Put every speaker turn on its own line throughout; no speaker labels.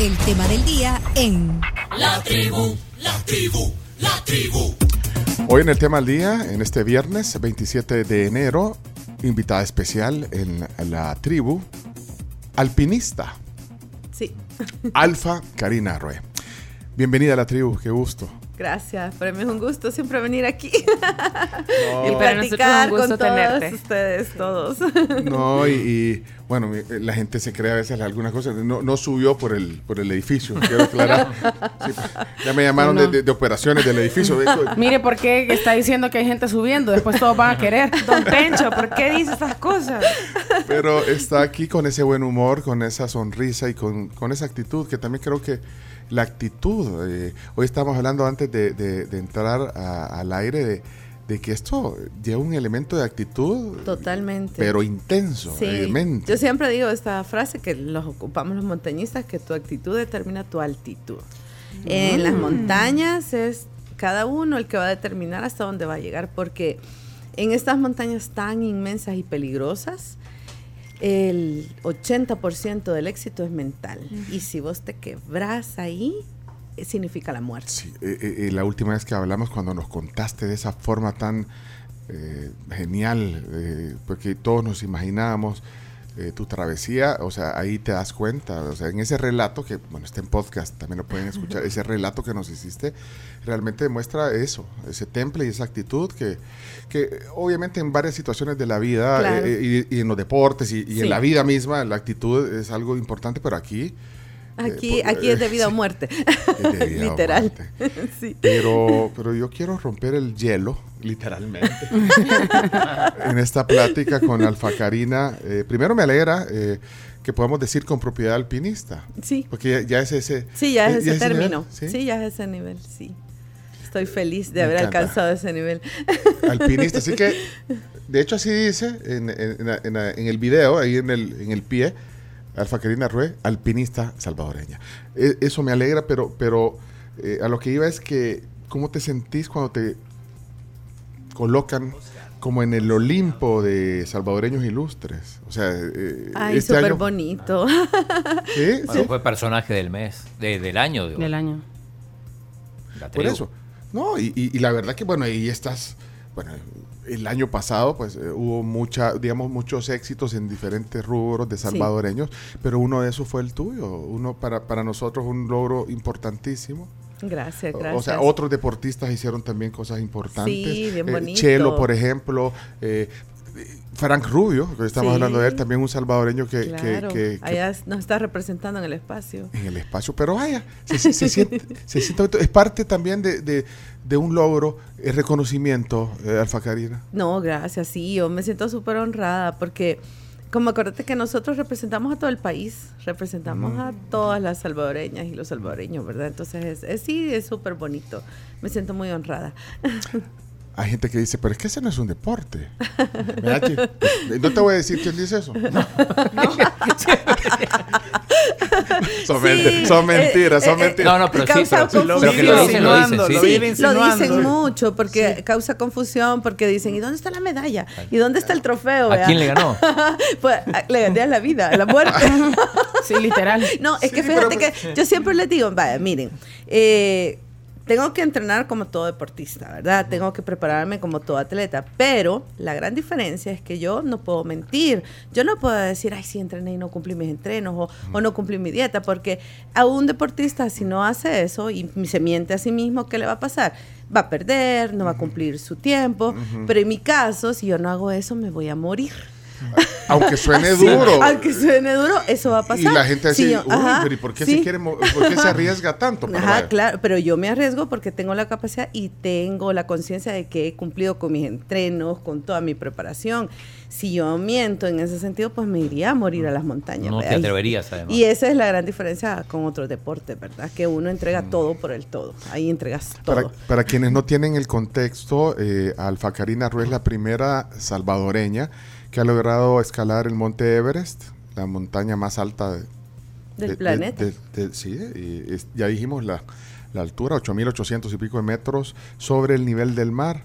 el tema del día en
La tribu, la tribu, la tribu.
Hoy en el tema del día, en este viernes 27 de enero, invitada especial en la tribu, alpinista,
Sí,
Alfa Karina Rue. Bienvenida a la tribu, qué gusto.
Gracias. Para mí es un gusto siempre venir aquí y
para nosotros es un
platicar
gusto
con todos
tenerte.
ustedes, todos.
No, y, y, bueno, mi- la gente se cree a veces algunas cosas. No, no subió por el, por el edificio, quiero aclarar. Sí, ya me llamaron de, de- de operaciones del edificio. de-
Mire por qué está diciendo que hay gente subiendo, después todos van a querer.
Don Pencho, ¿por qué dice esas cosas?
Pero está aquí con ese buen humor, con esa sonrisa y con, con esa actitud, que también creo que la actitud, eh, hoy estamos hablando antes de, de- de entrar a- al aire de, de que esto lleva un elemento de actitud,
Totalmente.
pero intenso,
Sí, yo siempre digo esta frase que los ocupamos los montañistas, que tu actitud determina tu altitud. En las montañas es cada uno el que va a determinar hasta dónde va a llegar, porque en estas montañas tan inmensas y peligrosas, el 80% del éxito es mental. Y si vos te quebrás ahí, eh, significa la muerte.
Sí, eh, eh, la última vez que hablamos, cuando nos contaste de esa forma tan eh, genial, porque todos nos imaginábamos tu travesía, o sea, ahí te das cuenta, o sea, en ese relato, que bueno, está en podcast, también lo pueden escuchar, ese relato que nos hiciste, realmente demuestra eso, ese temple y esa actitud que, que obviamente en varias situaciones de la vida
Claro.
eh, y, y en los deportes y, y en
Sí.
la vida misma, la actitud es algo importante, pero aquí...
Aquí,
Eh, por-
aquí es de vida o muerte.
vida o
Literal.
muerte.
sí.
Pero, pero yo quiero romper el hielo, literalmente, en esta plática con Alfa Karina. Eh, primero me alegra eh, que podamos decir con propiedad alpinista,
Sí.
porque ya, ya es ese...
Sí, ya es
eh,
ese
nivel,
término.
¿sí?
¿sí? ya es ese nivel, sí. Estoy feliz de
Me
haber
encanta.
alcanzado ese nivel.
Alpinista. Así que, de hecho, así dice en, el video, ahí en el, en el pie, Alfa Karina Rue, alpinista salvadoreña. E- eso me alegra, pero, pero eh, a lo que iba es que, ¿cómo te sentís cuando te colocan como en el Olimpo de salvadoreños ilustres? O sea, eh,
Ay,
este
súper
año...
bonito.
¿Sí?
Bueno, fue personaje del mes, de- del año. digo.
Del año.
La
Por eso. No, y, y- y la verdad que, bueno, ahí estás, bueno, el año pasado, pues eh, hubo mucha, digamos, muchos éxitos en diferentes rubros de salvadoreños, pero uno de esos fue el tuyo. Uno para, para nosotros un logro importantísimo.
Gracias, gracias.
O sea, otros deportistas hicieron también cosas importantes.
Sí, bien
Eh,
bonito.
Chelo, por ejemplo. eh, Frank Rubio, que estamos
Sí.
hablando de él, también un salvadoreño que,
Claro,
que- que
allá nos está representando en el espacio.
en el espacio, pero vaya, se, se- se siente, se siente- es parte también de, de- de un logro, el reconocimiento, eh, Alfa Karina.
No, gracias, sí, yo me siento súper honrada porque, como acuérdate que nosotros representamos a todo el país, representamos a todas las salvadoreñas y los salvadoreños, ¿verdad? Entonces, es, es- sí, es súper bonito, me siento muy honrada.
Hay gente que dice, pero es que ese no es un deporte. ¿Verdad que- eh, no te voy a decir quién dice eso. son,
Sí,
menti- son
eh,
mentiras, son
eh,
mentiras.
No, no, pero sí,
Causa
pero, pero que
confusión.
lo dicen, lo dicen, sí.
lo
dicen mucho porque causa confusión, porque dicen, ¿y dónde está la medalla? ¿Y dónde está el trofeo?
¿A quién le ganó?
pues le gané a la vida, a la muerte.
Sí, literal.
No, es que fíjate
pero-
que yo siempre les digo, vaya, miren, eh, tengo que entrenar como todo deportista, ¿verdad? Tengo que prepararme como todo atleta, pero la gran diferencia es que yo no puedo mentir. Yo no puedo decir, ay, sí, entrené y no cumplí mis entrenos o, o no cumplí mi dieta, porque a un deportista si no hace eso y se miente a sí mismo, ¿qué le va a pasar? Va a perder, no va a cumplir su tiempo, pero en mi caso, si yo no hago eso, me voy a morir.
Aunque suene duro.
Aunque suene duro, eso va a
y
pasar.
la gente
Sí,
dice,
yo-
uy,
ajá,
pero ¿y por qué,
sí.
se quiere mo- por qué se arriesga tanto? Pero
Ajá,
vaya.
claro, pero yo me arriesgo porque tengo la capacidad y tengo la conciencia de que he cumplido con mis entrenos, con toda mi preparación. Si yo miento en ese sentido, pues me iría a morir a las montañas.
No te
¿verdad? Y-
atreverías, además.
Y esa es la gran diferencia con otros deportes, ¿verdad? Que uno entrega todo por el todo. Ahí entregas todo.
Para, para quienes no tienen el contexto, eh, Alfa Karina Ruiz la primera salvadoreña que ha logrado escalar el monte Everest, la montaña más alta de-
Del
de-
planeta.
de- de- sí, y ya dijimos la, la altura, 8.800 y pico de metros sobre el nivel del mar.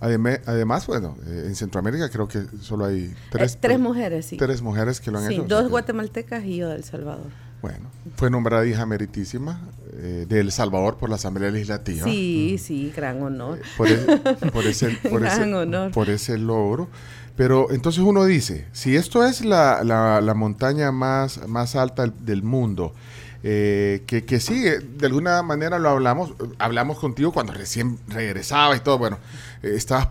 Ademe- además, bueno, eh, en Centroamérica creo que solo hay tres,
Eh, tres mujeres, sí.
tres mujeres que lo han
Sí,
hecho.
dos guatemaltecas y yo del Salvador.
Bueno, fue nombrada hija meritísima eh, de El Salvador por la Asamblea Legislativa.
Sí, sí, gran honor.
Eh, por, e- por ese, por,
Gran
ese,
honor.
por ese logro. Pero entonces uno dice, si esto es la, la- la montaña más, más alta del, mundo, eh, que, que sí, de alguna manera lo hablamos, hablamos contigo cuando recién regresaba y todo, bueno, eh, estabas,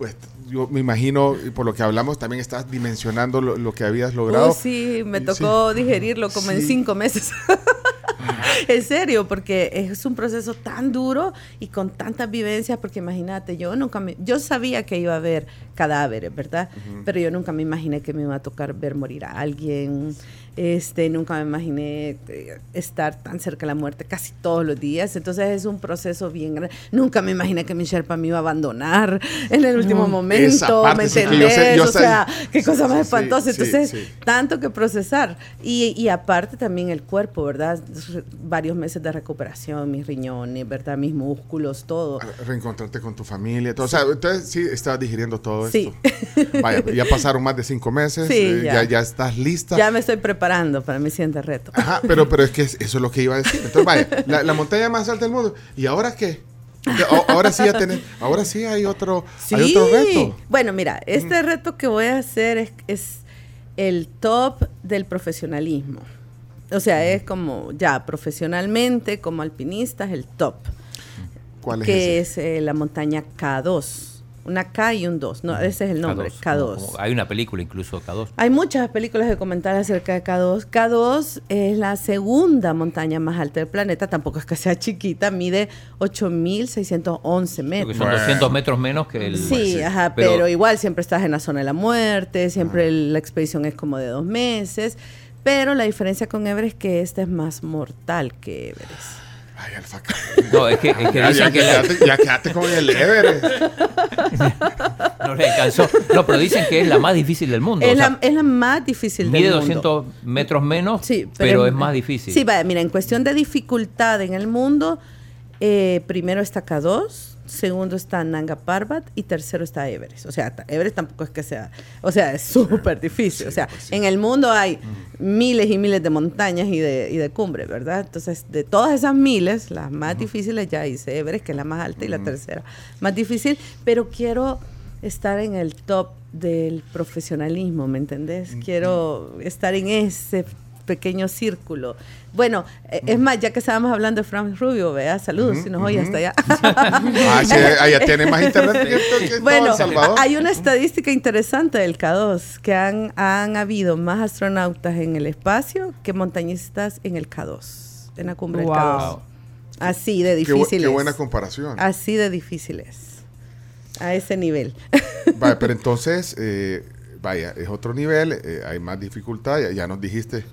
pues yo me imagino, por lo que hablamos, también estás dimensionando lo, lo que habías logrado.
Uy, sí, me
Sí.
tocó digerirlo como en cinco meses. en serio, porque es un proceso tan duro y con tantas vivencias, porque imagínate, yo nunca me, yo sabía que iba a haber cadáveres, ¿verdad? Pero yo nunca me imaginé que me iba a tocar ver morir a alguien. Este, nunca me imaginé eh, estar tan cerca de la muerte casi todos los días. Entonces es un proceso bien grande. Nunca me imaginé que mi Sherpa me iba a abandonar en el último
Esa
momento. ¿Me
sí que yo
entendés?
sé- yo
o
sé-
sea, qué cosa más
Sí,
espantosa.
sí,
Entonces,
sí.
tanto que procesar. Y, y aparte también el cuerpo, ¿verdad? Varios meses de recuperación, mis riñones, ¿verdad? Mis músculos, todo.
reencontrarte con tu familia, todo. o sea, entonces sí estabas digiriendo todo
Sí.
esto. Vaya, ya pasaron más de cinco meses,
Sí,
eh,
ya.
ya. Ya, estás lista.
Ya me estoy preparando para mi siguiente reto.
Ajá, pero, pero es que es- eso es lo que iba a decir. Entonces, vaya, la, la montaña más alta del mundo. ¿Y ahora qué? Ahora sí ya tenés, ahora sí hay otro, hay otro reto.
Bueno, mira, este reto que voy a hacer es, es el top del profesionalismo. O sea, es como ya profesionalmente, como alpinista, es el top.
¿Cuál es
que
ese?
es eh, la montaña K2. Una K y un 2. No, ese es el nombre,
K2,
K2.
como- como- hay una película incluso K2.
Hay muchas películas documentales acerca de K2. K2 es la segunda montaña más alta del planeta, tampoco es que sea chiquita, mide 8.611
Creo que
metros.
son 200 metros menos que el...
Sí, ajá, pero, igual siempre estás en la zona de la muerte, siempre el- la expedición es como de dos meses, pero la diferencia con Everest es que esta es más mortal que Everest.
Ay, alfaca.
No, es que, es que
Ya,
dicen
ya,
que la-
ya quédate con el Everest.
no le alcanzó. No, pero dicen que es la más difícil del mundo.
Es,
o sea,
la, es la más difícil
mide
del mundo.
200 metros menos,
Sí,
pero, es más difícil.
Sí, vaya, mira, en cuestión de dificultad en el mundo, eh, primero está K2, segundo está Nanga Parbat y tercero está Everest. O sea, Everest tampoco es que sea, o sea, es súper difícil. o sea, en el mundo hay miles y miles de montañas y de, y de cumbres, ¿verdad? Entonces, de todas esas miles, las más difíciles ya hice Everest, que es la más alta, y la tercera más difícil, pero quiero estar en el top del profesionalismo, ¿me entendés? Quiero estar en ese pequeño círculo. Bueno, eh, es más, ya que estábamos hablando de Frank Rubio, vea, saludos, si nos oye hasta allá.
Ah, sí, allá tiene más internet que, que
Bueno,
Salvador.
hay una estadística interesante del K2, que han, han habido más astronautas en el espacio que montañistas en el K2, en la cumbre
Wow.
del K2. Así de
Qué, bu-
difíciles.
qué buena comparación.
Así de difíciles. A ese nivel.
Vaya, pero entonces, eh, vaya, es otro nivel, eh, hay más dificultad, ya, ya nos dijiste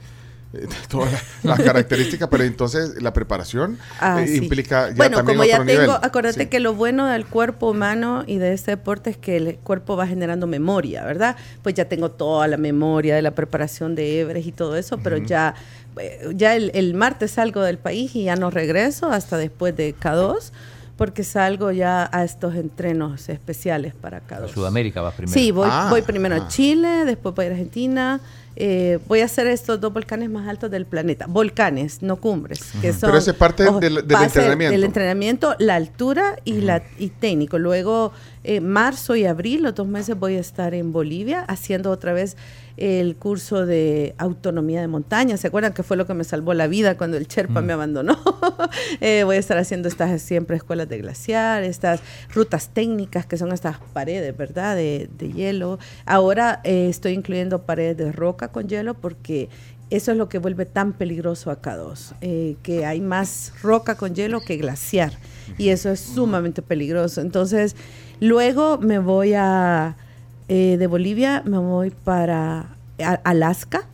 eh, todas las, las características, pero entonces la preparación
Ah,
eh,
sí.
implica ya
bueno,
también
como ya
otro
tengo,
nivel.
acuérdate
Sí.
que lo bueno del cuerpo humano y de este deporte es que el cuerpo va generando memoria, ¿verdad? Pues ya tengo toda la memoria de la preparación de Everest y todo eso, pero ya, eh, ya el, el martes salgo del país y ya no regreso hasta después de K2, porque salgo ya a estos entrenos especiales para K2.
A Sudamérica vas primero.
Sí, voy,
Ah,
voy primero
ah.
a Chile, después voy a Argentina. eh, voy a hacer estos dos volcanes más altos del planeta. Volcanes, no cumbres. Que son,
Pero eso es parte del- entrenamiento.
Del entrenamiento, la altura y, la, y técnico. Luego, eh, marzo y abril, los dos meses voy a estar en Bolivia haciendo otra vez el curso de autonomía de montaña. ¿Se acuerdan que fue lo que me salvó la vida cuando el Sherpa me abandonó? Eh, voy a estar haciendo estas siempre escuelas de glaciar, estas rutas técnicas que son estas paredes, ¿verdad? De, de hielo. Ahora eh, estoy incluyendo paredes de roca con hielo porque eso es lo que vuelve tan peligroso a K2, eh, que hay más roca con hielo que glaciar y eso es sumamente peligroso. Entonces, luego me voy a, eh, de Bolivia, me voy para Alaska,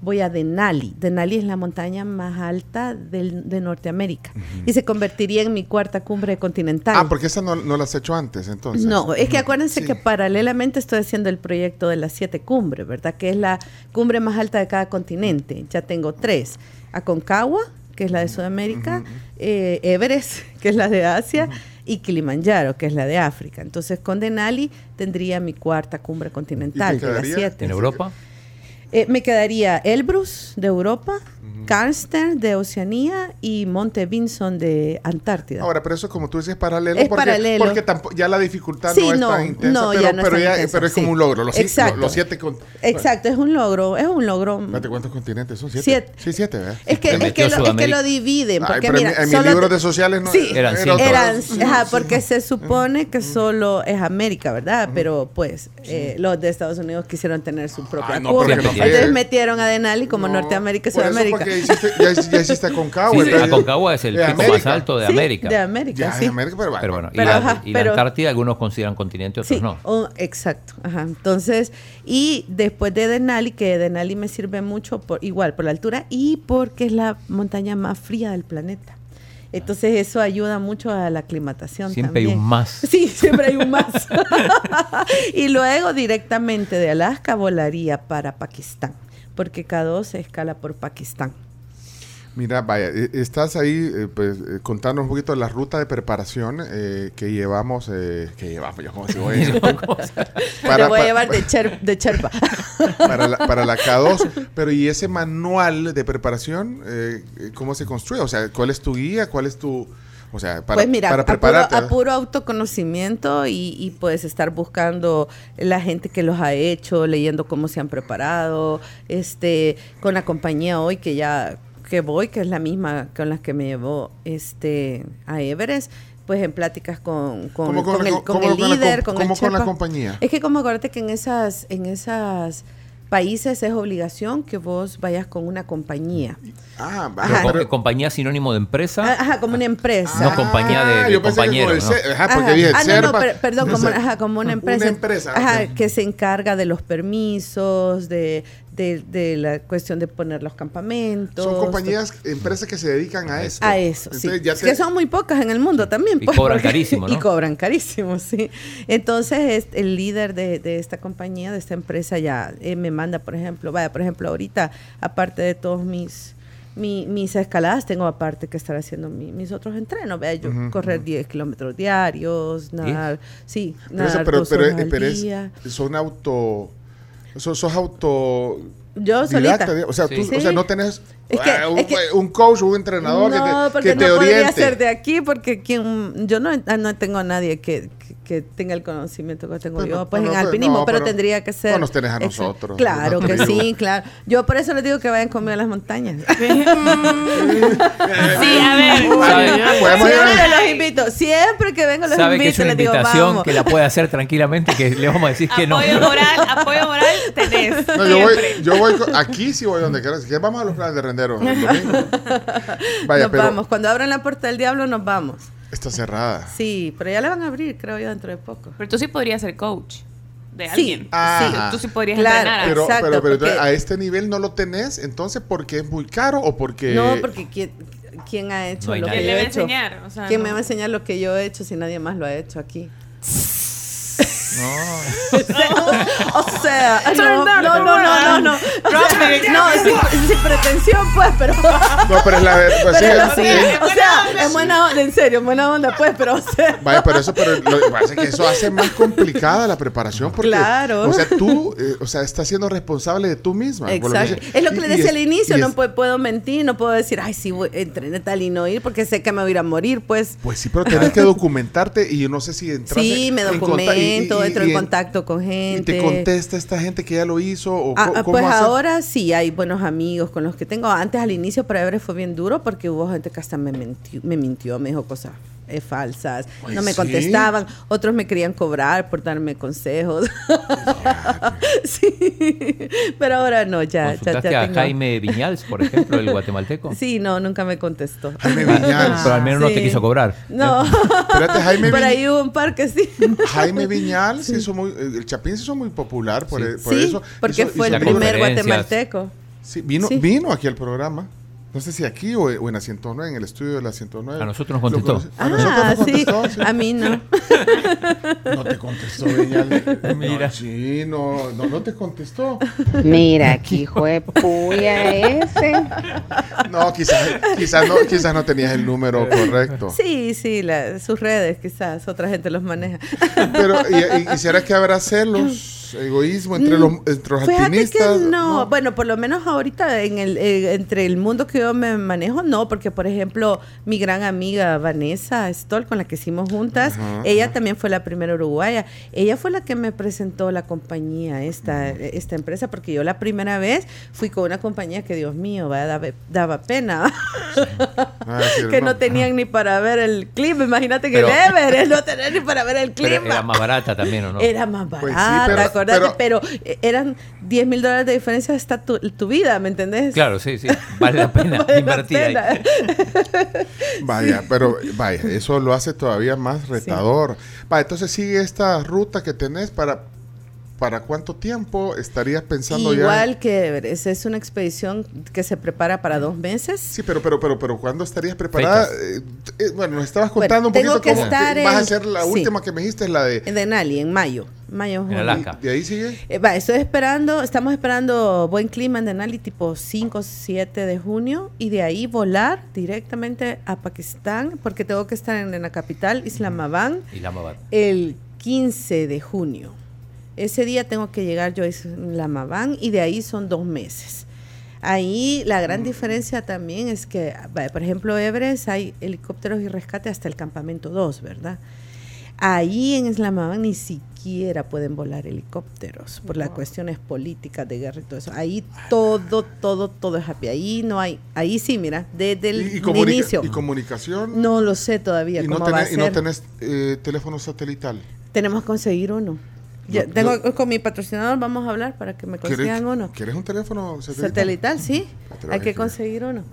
voy a Denali. Denali es la montaña más alta del- de Norteamérica y se convertiría en mi cuarta cumbre continental.
Ah, porque esa no, no la has hecho antes, entonces.
No, es que acuérdense
Sí.
que paralelamente estoy haciendo el proyecto de las siete cumbres, ¿verdad? Que es la cumbre más alta de cada continente. Ya tengo tres. Aconcagua, que es la de Sudamérica, eh, Everest, que es la de Asia, y Kilimanjaro, que es la de África. Entonces, con Denali tendría mi cuarta cumbre continental de las siete.
¿En Europa?
Eh, me quedaría Elbrus de Europa, Karlstern de Oceanía y Monte Vinson de Antártida.
Ahora, pero eso como tú dices es paralelo.
Es
porque,
paralelo.
Porque ya la dificultad
Sí,
no es
no,
tan intensa,
no,
pero,
ya no es
pero
tan
ya-
intensa,
pero es como
sí.
un logro. Los,
Exacto.
los siete con-
Exacto, es un logro, es un logro.
Espérate, ¿cuántos continentes son? ¿Siete?
Siete.
Sí, siete, ¿verdad?
Es que, es, que lo, es que lo dividen,
Ay,
porque mira,
mi- en mis
solo-
libros de sociales no
Sí,
Eran
eran, ajá,
sí.
porque se supone que solo es América, ¿verdad? Pero pues eh, los de Estados Unidos quisieron tener su propia
Ay,
Entonces metieron a Denali como
No,
Norteamérica y Sudamérica.
porque hiciste, ya, ya hiciste Aconcagua.
Sí,
entonces-
Aconcagua es el
de
pico más
América.
alto de
Sí,
América.
De América,
Ya,
sí.
de América, pero,
Pero bueno, y,
Pero,
la,
ajá,
y la
pero-
Antártida algunos consideran continente, otros
Sí,
no.
oh, exacto. Ajá. Entonces, y después de Denali, que Denali me sirve mucho por igual por la altura y porque es la montaña más fría del planeta. Entonces eso ayuda mucho a la aclimatación.
Siempre hay
también.
un más.
Sí, siempre hay un más. y luego directamente de Alaska volaría para Pakistán, porque K2 se escala por Pakistán.
Mira, vaya, eh, estás ahí, eh, pues, eh, contarnos un poquito de la ruta de preparación eh, que llevamos, eh, que llevamos, yo como si voy a
Te voy a llevar de, cher- de Cherpa.
para, la, para la K2, pero ¿y ese manual de preparación, eh, cómo se construye? O sea, ¿cuál es tu guía? ¿Cuál es tu, o sea, para,
pues mira,
para
a puro,
prepararte?
a puro autoconocimiento y, y puedes estar buscando la gente que los ha hecho, leyendo cómo se han preparado, este, con la compañía hoy que ya que voy, que es la misma con la que me llevó este a Everest, pues en pláticas con, con,
¿Cómo con
con
la
el,
co-
con
cómo
el
con la
líder, con
cómo
el
con la compañía?
Es que como acuérdate que en esas, en esas países es obligación que vos vayas con una compañía.
Ah, va,
Ajá.
Co-
pero-
compañía sinónimo de empresa.
Ah, Ajá, como una empresa.
No compañía de- de
yo pensé que
compañero,
el
¿no?
Ajá, porque
Ajá.
dije,
Ah, no, no,
Serpa-
per- perdón, como, ajá, como una empresa.
Una empresa,
Ajá, que se encarga de los permisos, de, de, de la cuestión de poner los campamentos.
Son compañías, empresas que se dedican a eso.
A eso, sí.
Ya te-
que son muy pocas en el mundo también.
Y
pues,
cobran
porque-
carísimo, ¿no?
Y cobran carísimo, sí. Entonces, es el líder de, de esta compañía, de esta empresa, ya eh, me manda, por ejemplo, vaya, por ejemplo, ahorita, aparte de todos mis mi- mis escaladas, tengo aparte que estar haciendo mi- mis otros entrenos, vea, yo correr 10 kilómetros diarios, nadar, sí,
Pero, eso-
nadar
pero,
dos
pero-
horas al
pero es-
día.
son auto. Sos, sos auto.
Yo solita.
o sea,
Sí.
tú, o sea, no tenés
Es que-
ah, un,
es que-
un coach o un entrenador que
no,
te,
porque
que te
no podría
oriente.
ser de aquí, porque quien, yo no, ah, no tengo a nadie que, que, que tenga el conocimiento que tengo
Bueno,
yo, pues
bueno,
en alpinismo,
no,
pero,
pero-
tendría que ser.
no nos tenés a nosotros,
Claro
no
que
te digo.
sí, claro. Yo por eso les digo que vayan conmigo a las montañas.
Sí, a ver.
¿Sabe,
Podemos ir a-
Siempre los invito, siempre que vengo los
sabe que es
invito,
una
les digo,
invitación
vamos.
que la puede hacer tranquilamente, que le vamos a decir que no.
Apoyo moral, apoyo moral tenés.
No, yo voy, yo voy aquí sí voy donde quieras. Que vamos a los planes de el domingo. Vaya,
nos
pero
vamos. Cuando abran la puerta del diablo, nos vamos.
está cerrada.
Sí, pero ya la van a abrir, creo yo, dentro de poco.
Pero tú sí podrías ser coach de
Sí.
alguien.
Ajá.
Tú sí podrías
Claro.
entrenar. a-
Pero,
Exacto,
pero, pero
porque-
a este nivel no lo tenés, entonces, ¿porque es muy caro o porque.?
No, porque ¿quién, quién ha hecho
No
lo que
¿Quién
yo
le
he
va a
hecho?
enseñar? O sea,
¿Quién
no.
me va a enseñar lo que yo he hecho si nadie más lo ha hecho aquí?
No.
o sea, no, no, no, no, no, no. Sin, sin pretensión, pues, pero.
No, pero es la verdad. Pues,
o sea, en buena onda, en serio, en buena onda, pues, pero, o sea.
Vaya, pero eso, pero lo que pasa es que eso hace más complicada la preparación porque,
Claro.
o sea, tú, eh, o sea, estás siendo responsable de tú misma.
Exacto. Es lo que
Y-
le
y
decía
es-
al inicio,
y
no
es-
puedo, mentir, no puedo decir, ay, sí, voy, entrené tal y no ir, porque sé que me voy a ir a morir, pues.
Pues sí, pero tenés que documentarte y yo no sé si entras
Sí,
en-
me
y- y-
documento,
y-
entro
y
en contacto con
Y
gente.
te contesta esta gente que ya lo hizo o
Ah, ah, pues ahora sí hay buenos amigos con los que tengo. Antes al inicio para Everest fue bien duro porque hubo gente que hasta me mintió, me, mintió, me dijo cosas eh, falsas,
Ay,
no me
¿sí?
contestaban, otros me querían cobrar por darme consejos. sí, pero ahora no, ya, ya,
¿Consultaste
ya
a
tengo-
Jaime Viñals, por ejemplo, el guatemalteco?
Sí, no, nunca me contestó.
Jaime Viñals.
Pero al menos no
Sí.
te quiso cobrar.
No,
Espérate, Jaime
por ahí hubo un par que sí.
Jaime Viñal se hizo muy, el Chapín se hizo muy popular por,
Sí.
e- por
sí,
eso.
porque
Hizo-
fue
hizo
el primer guatemalteco.
Sí, vino,
Sí.
vino aquí al programa. No sé si aquí o, o en la 109, en el estudio de la 109.
A nosotros nos contestó.
conocí- A nosotros
Ah,
nos
sí,
contestó, sí.
a mí no.
No te contestó, Viñal.
Mira.
No, sí, no, no, no te contestó.
Mira, qué hijo de puya ese.
No, quizás, quizás, no, quizás no tenías el número correcto.
Sí, sí, la- sus redes quizás, otra gente los maneja.
Pero, ¿y, y, y será que habrá celos? Egoísmo entre los, entre los
Mm, Fíjate
alpinistas.
que no, bueno, por lo menos ahorita en el, eh, entre el mundo que yo me manejo, no, porque por ejemplo, mi gran amiga Vanessa Stoll, con la que hicimos juntas,
Ajá,
ella
ajá.
también fue la primera uruguaya. Ella fue la que me presentó la compañía, esta,
Mm.
esta empresa, porque yo la primera vez fui con una compañía que, Dios mío, va, daba, daba pena,
Ah, sí,
que no tenían ni para ver el clima. Imagínate que
Pero-
el Everest no tener ni para ver el
Pero
clima.
era más barata también, ¿o no?
Era más
Pues sí,
barata,
pero-
acordate,
pero-
pero, eh, eran 10 mil dólares de diferencia hasta tu, tu vida, ¿me entendés?
Claro, sí, sí. Vale la pena
Vale la
invertir ahí.
Vaya, pero vaya, eso lo hace todavía más retador. Vaya, entonces sigue esta ruta que tenés para para cuánto tiempo estarías pensando ya.
Igual que Everest, es una expedición que se prepara para dos meses.
Sí, pero pero pero pero ¿cuándo estarías preparada? Eh, eh, bueno, nos estabas contando
Bueno,
un
tengo
poquito
que
cómo
estar
vas a hacer la
sí.
última que me dijiste, la de
En Denali, en mayo. Mayo,
En
junio.
Alaska.
de ahí sigue.
Eh, va, estoy esperando, estamos esperando buen clima en Denali tipo 5 7 de junio y de ahí volar directamente a Pakistán porque tengo que estar en, en la capital, Islamabad,
barata.
el 15 de junio. Ese día tengo que llegar yo a Islamabad y de ahí son dos meses. Ahí la gran diferencia también es que, por ejemplo, Everest hay helicópteros y rescate hasta el campamento 2, ¿verdad? Ahí en Islamabad ni siquiera pueden volar helicópteros por las cuestiones políticas de guerra y todo eso. Ahí todo, todo, todo es happy. Ahí no hay, ahí sí, mira, desde el
Y,
inicio.
y comunicación.
No lo sé todavía
y no
cómo va a
tenés, y no tenés eh, teléfono satelital.
Tenemos que conseguir uno. Ya
Yo-
tengo
yo-
con mi patrocinador vamos a hablar para que me consigan uno.
¿Quieres un teléfono satelital?
Satelital, sí.
Lo
Hay que conseguir uno.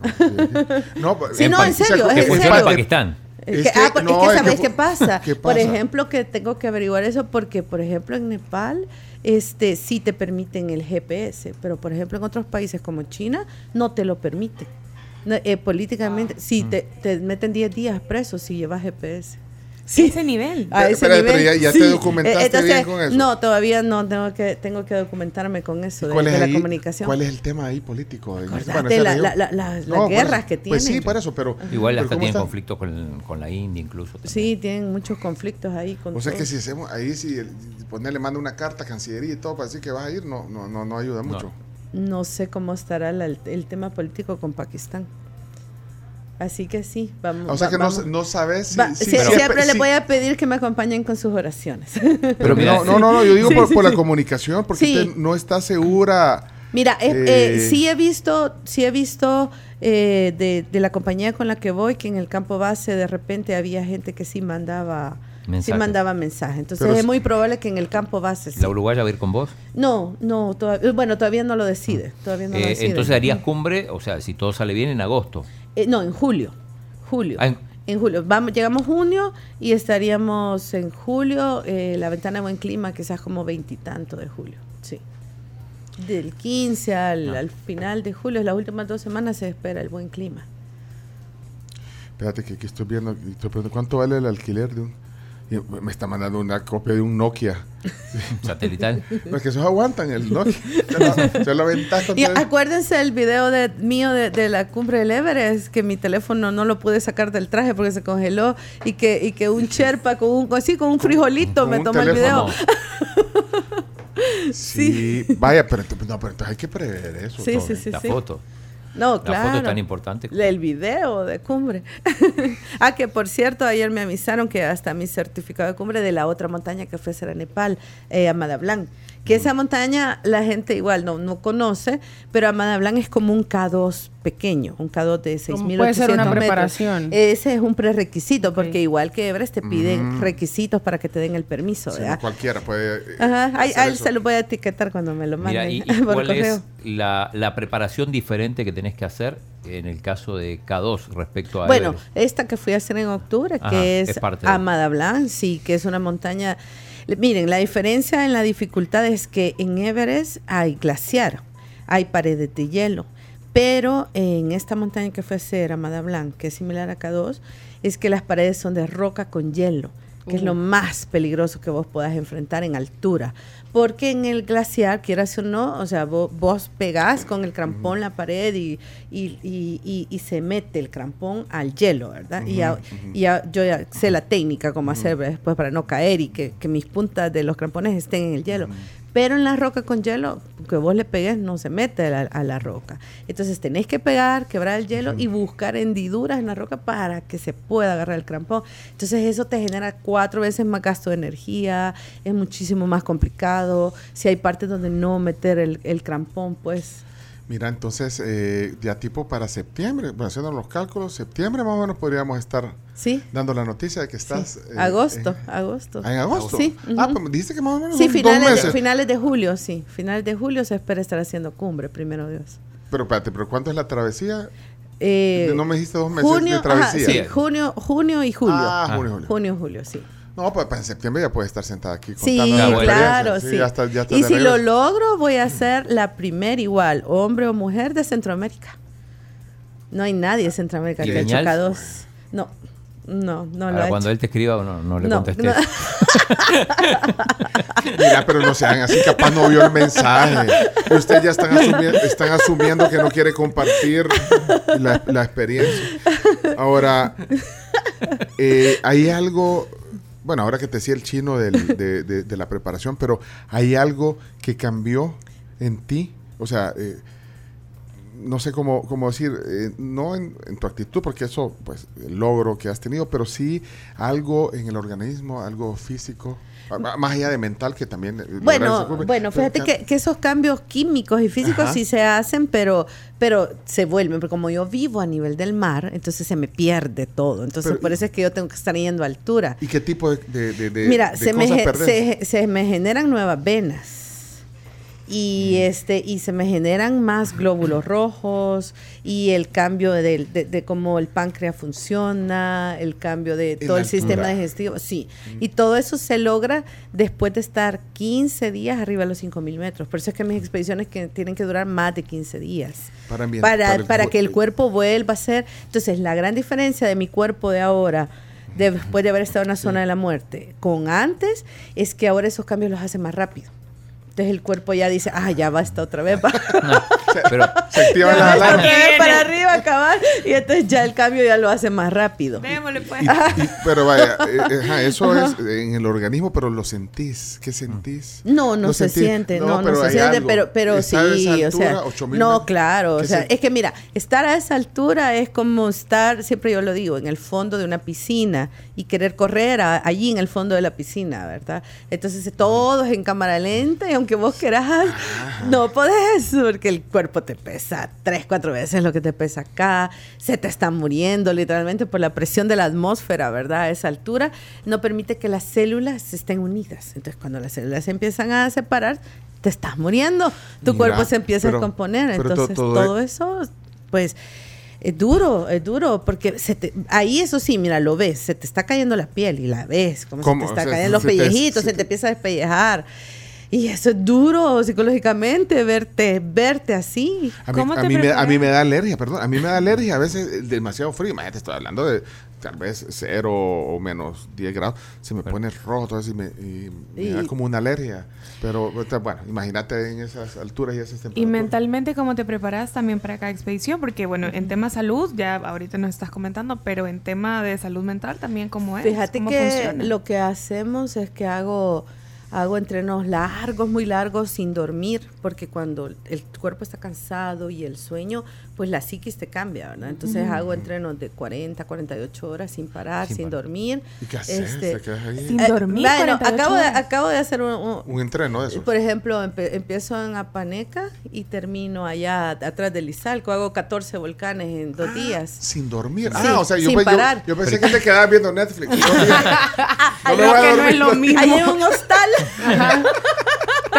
No, pues,
Sí, no, en serio, es en
funciona en
serio.
Pakistán.
Es que,
que-
ah,
no,
es que qué pasa.
¿qué
Por ejemplo, que tengo que averiguar eso porque, por ejemplo, en Nepal, este, sí te permiten el GPS, pero por ejemplo en otros países como China no te lo permiten. No, eh, políticamente, sí, te, te meten 10 días preso si llevas GPS.
Sí. Ese nivel.
A ese
Espérate, pero
nivel,
ya- ya te documentaste bien con eso.
No, todavía no, tengo que, tengo que documentarme con eso de,
¿Cuál,
de
es
la
ahí-
comunicación.
¿Cuál es el tema ahí político?
Acordate, la- la- la- la- las
No,
guerras
eso.
que
Pues sí,
tienen.
por eso, pero.
Igual
pero
hasta
¿cómo
tienen
está?
conflicto con, con la India incluso. también.
Sí, tienen muchos conflictos ahí. Con
O sea
todo.
que si hacemos ahí, si el- ponerle manda una carta a Cancillería y todo para decir que vas a ir, no, no, no, no ayuda
No.
mucho.
No sé cómo estará la- el, el tema político con Pakistán. Así que sí, vamos.
O sea que no,
vamos.
no sabes si,
Va-
si-
sie-
si-
siempre le voy a pedir que me acompañen con sus oraciones.
Pero
mira,
no, no, no, no, yo digo
Sí,
por,
sí,
por la
sí.
comunicación, porque
Sí.
usted no está segura.
Mira, eh,
Eh,
eh, sí he visto, sí he visto eh, de, de la compañía con la que voy que en el campo base de repente había gente que sí mandaba, sí
Mensajes.
mandaba mensajes. Entonces
Pero
es muy probable que en el campo base sí.
¿La uruguaya va a ir con vos?
No, no, todavía, bueno, todavía no lo decide. Todavía no lo
Eh,
decide.
entonces harías cumbre, o sea, si todo sale bien, en agosto.
Eh, no, en julio. Julio.
Ah, en-
En julio. Vamos, llegamos junio y estaríamos en julio, eh, la ventana de buen clima, quizás como veintitanto de julio. Sí. Del 15 al,
Ah.
al final de julio, las últimas dos semanas se espera el buen clima.
Espérate que aquí estoy viendo, estoy preguntando, ¿cuánto vale el alquiler de un... me está mandando una copia de un Nokia.
satelital.
No, es que esos aguantan el Nokia. Se lo, se
Y acuérdense el video de, mío de, de la cumbre del Everest, que mi teléfono no lo pude sacar del traje porque se congeló y que, y que un Sherpa con un, así, con un frijolito
con
me tomó el video.
Sí, vaya, pero, no, pero entonces hay que prever eso.
Sí,
todo.
sí, sí.
la foto.
No,
La
claro.
foto es tan importante.
El video de cumbre. ah, que por cierto, ayer me avisaron que hasta mi certificado de cumbre de la otra montaña que fue a Nepal, eh, Amada Blanc. Que esa montaña la gente igual no, no conoce, pero Amada Blanc es como un K2 pequeño, un K2 de 6.800
Como puede ser una
metros.
preparación.
Ese es un prerequisito, porque igual que Everest te piden requisitos para que te den el permiso.
Sí, cualquiera puede. eh,
Ajá, ahí,
hacer
ahí
eso.
se lo voy a etiquetar cuando me lo manden
Mira, ¿y, y
por
cuál
correo.
es la, la preparación diferente que tenés que hacer en el caso de K2 respecto a
Bueno,
Everest?
esta que fui a hacer en octubre,
Ajá,
que
es
es,
parte de-
Amada Blanc, sí, que es una montaña. Miren, la diferencia en la dificultad es que en Everest hay glaciar, hay paredes de hielo, pero en esta montaña que hacer, Amada Blanc, que es similar a K2, es que las paredes son de roca con hielo, que es lo más peligroso que vos puedas enfrentar en altura. Porque en el glaciar, quieras o no, o sea, vos, vos pegás con el crampón la pared y, y, y- y- se mete el crampón al hielo, ¿verdad? y, ya, y ya- yo ya sé la técnica cómo hacer después para no caer y que, que mis puntas de los crampones estén en el hielo. Pero en la roca con hielo, que vos le pegues, no se mete a la, a la roca. Entonces tenés que pegar, quebrar el hielo y buscar hendiduras en la roca para que se pueda agarrar el crampón. Entonces eso te genera cuatro veces más gasto de energía, es muchísimo más complicado. Si hay partes donde no meter el, el crampón, pues...
Mira, entonces, eh, ya tipo para septiembre, bueno, haciendo los cálculos, septiembre más o menos podríamos estar
Sí.
dando la noticia de que estás...
Sí.
eh,
agosto,
en-
agosto.
Ah, en agosto.
Sí.
Ah,
ujú.
pues dijiste que más o menos
Sí,
son
finales,
dos
de,
meses.
finales de julio, sí. Finales de julio se espera estar haciendo cumbre, primero Dios.
Pero espérate, ¿pero cuánto es la travesía?
Eh,
no me dijiste dos meses
junio,
de travesía.
ajá, Sí. junio, junio y julio.
Ah, junio, julio.
Junio, julio, sí.
No, pues, pues en septiembre ya puedes estar sentada aquí
Sí, claro,
experiencia.
sí.
ya está- ya está
y si lo logro, voy a ser la primera igual, hombre o mujer de Centroamérica. No hay nadie de Centroamérica
¿Y
que ha
Viñals?
hecho dos. No, no, no lo
Ahora,
ha
cuando
hecho.
él te escriba, no, no le
No,
contestes.
no.
Mira, pero no sean así, capaz no vio el mensaje. Y ustedes ya están asumiendo, están asumiendo que no quiere compartir la, la experiencia. Ahora, eh, hay algo, bueno, ahora que te decía el chino del- de, de- de la preparación, pero hay algo que cambió en ti. O sea, eh, no sé cómo, cómo decir, eh, no en, en tu actitud, porque eso, pues, el logro que has tenido, pero sí algo en el organismo, algo físico, más allá de mental que también. eh,
Bueno, bueno, fíjate
Pero-
que, que esos cambios químicos y físicos
Ajá.
sí se hacen, pero, pero se vuelven, porque como yo vivo a nivel del mar, entonces se me pierde todo. Entonces
Pero-
por eso es que yo tengo que estar yendo a altura.
¿Y qué tipo de, de, de-
Mira,
de
se, me,
cosas
se me generan nuevas venas. Y este y se me generan más glóbulos rojos y el cambio de, de cómo el páncreas funciona, el cambio de todo el sistema digestivo, sí. Y todo eso se logra después de estar 15 días arriba de los 5000 metros. Por eso es que mis expediciones que tienen que durar más de 15 días
Para,
para,
el
para que el cuerpo vuelva a ser. Entonces, la gran diferencia de mi cuerpo de ahora, de- después de haber estado en la zona de la muerte, con antes, es que ahora esos cambios los hace más rápido. Entonces el cuerpo ya dice, ah, ya basta otra vez. va".
Pero
Se activan las alarmas.
otra vez para arriba, acabar. Y entonces ya el cambio ya lo hace más rápido.
Démosle pues.
Y- y- pero vaya, eh, eh, ajá, eso es en el organismo, pero lo sentís. ¿Qué sentís?
No, no
¿Lo
se
sentís?
siente, no, no,
pero
se siente,
algo.
pero, pero sí, o sea,
8000
no, claro, o
¿qué
sea,
se-
es que mira, estar a esa altura es como estar, siempre yo lo digo, en el fondo de una piscina y querer correr a- allí en el fondo de la piscina, ¿verdad? Entonces todo es en cámara lenta y aunque vos querás, no podés, porque el cuerpo te pesa tres, cuatro veces lo que te pesa acá, se te está muriendo literalmente por la presión de la atmósfera, ¿verdad? A esa altura, no permite que las células estén unidas. Entonces cuando las células se empiezan a separar, te estás muriendo, tu
Mira,
cuerpo se empieza
pero-
a descomponer. Entonces
todo
todo,
es-
eso, pues... Es duro, es duro, porque se te, ahí eso sí, mira, lo ves, se te está cayendo la piel y la ves, como se te está
O sea,
cayendo los
te-
pellejitos,
se
se te
te-
empieza a despellejar. Y eso es duro psicológicamente, verte, verte así.
A mí,
¿Cómo
a
te
mí me, a
preparas?
mí me da alergia, perdón. A mí me da alergia a veces eh, demasiado frío. Imagínate, estoy hablando de tal vez cero o menos 10 grados. Se me pone rojo todo eso y me, y me da
Y-
como una alergia. Pero bueno, imagínate en esas alturas y esas
Y
temperaturas.
mentalmente, ¿cómo te preparas también para cada expedición? Porque, bueno, en tema salud, ya ahorita nos estás comentando, pero en tema de salud mental también, ¿cómo es?
Fíjate
¿Cómo
que
funciona?
lo que hacemos es que hago hago entrenos largos, muy largos, sin dormir, porque cuando el cuerpo está cansado y el sueño, pues la psiquis te cambia, ¿verdad? Entonces hago entrenos de 40, 48 horas sin parar,
Sin
sin,
parar.
dormir.
¿Y qué haces?
Este,
¿Te quedas ahí?
Sin
Eh,
dormir.
bueno,
48
acabo de, acabo de hacer un, un-
Un entreno de eso.
por ejemplo, empe- empiezo en Apaneca y termino allá atrás del Izalco. Hago 14 volcanes en dos días.
Sin dormir.
Sí,
ah, o sea, yo,
sin
pe- yo-
parar.
yo pensé que te quedabas viendo Netflix. No,
es lo mismo.
Allá en un hostal.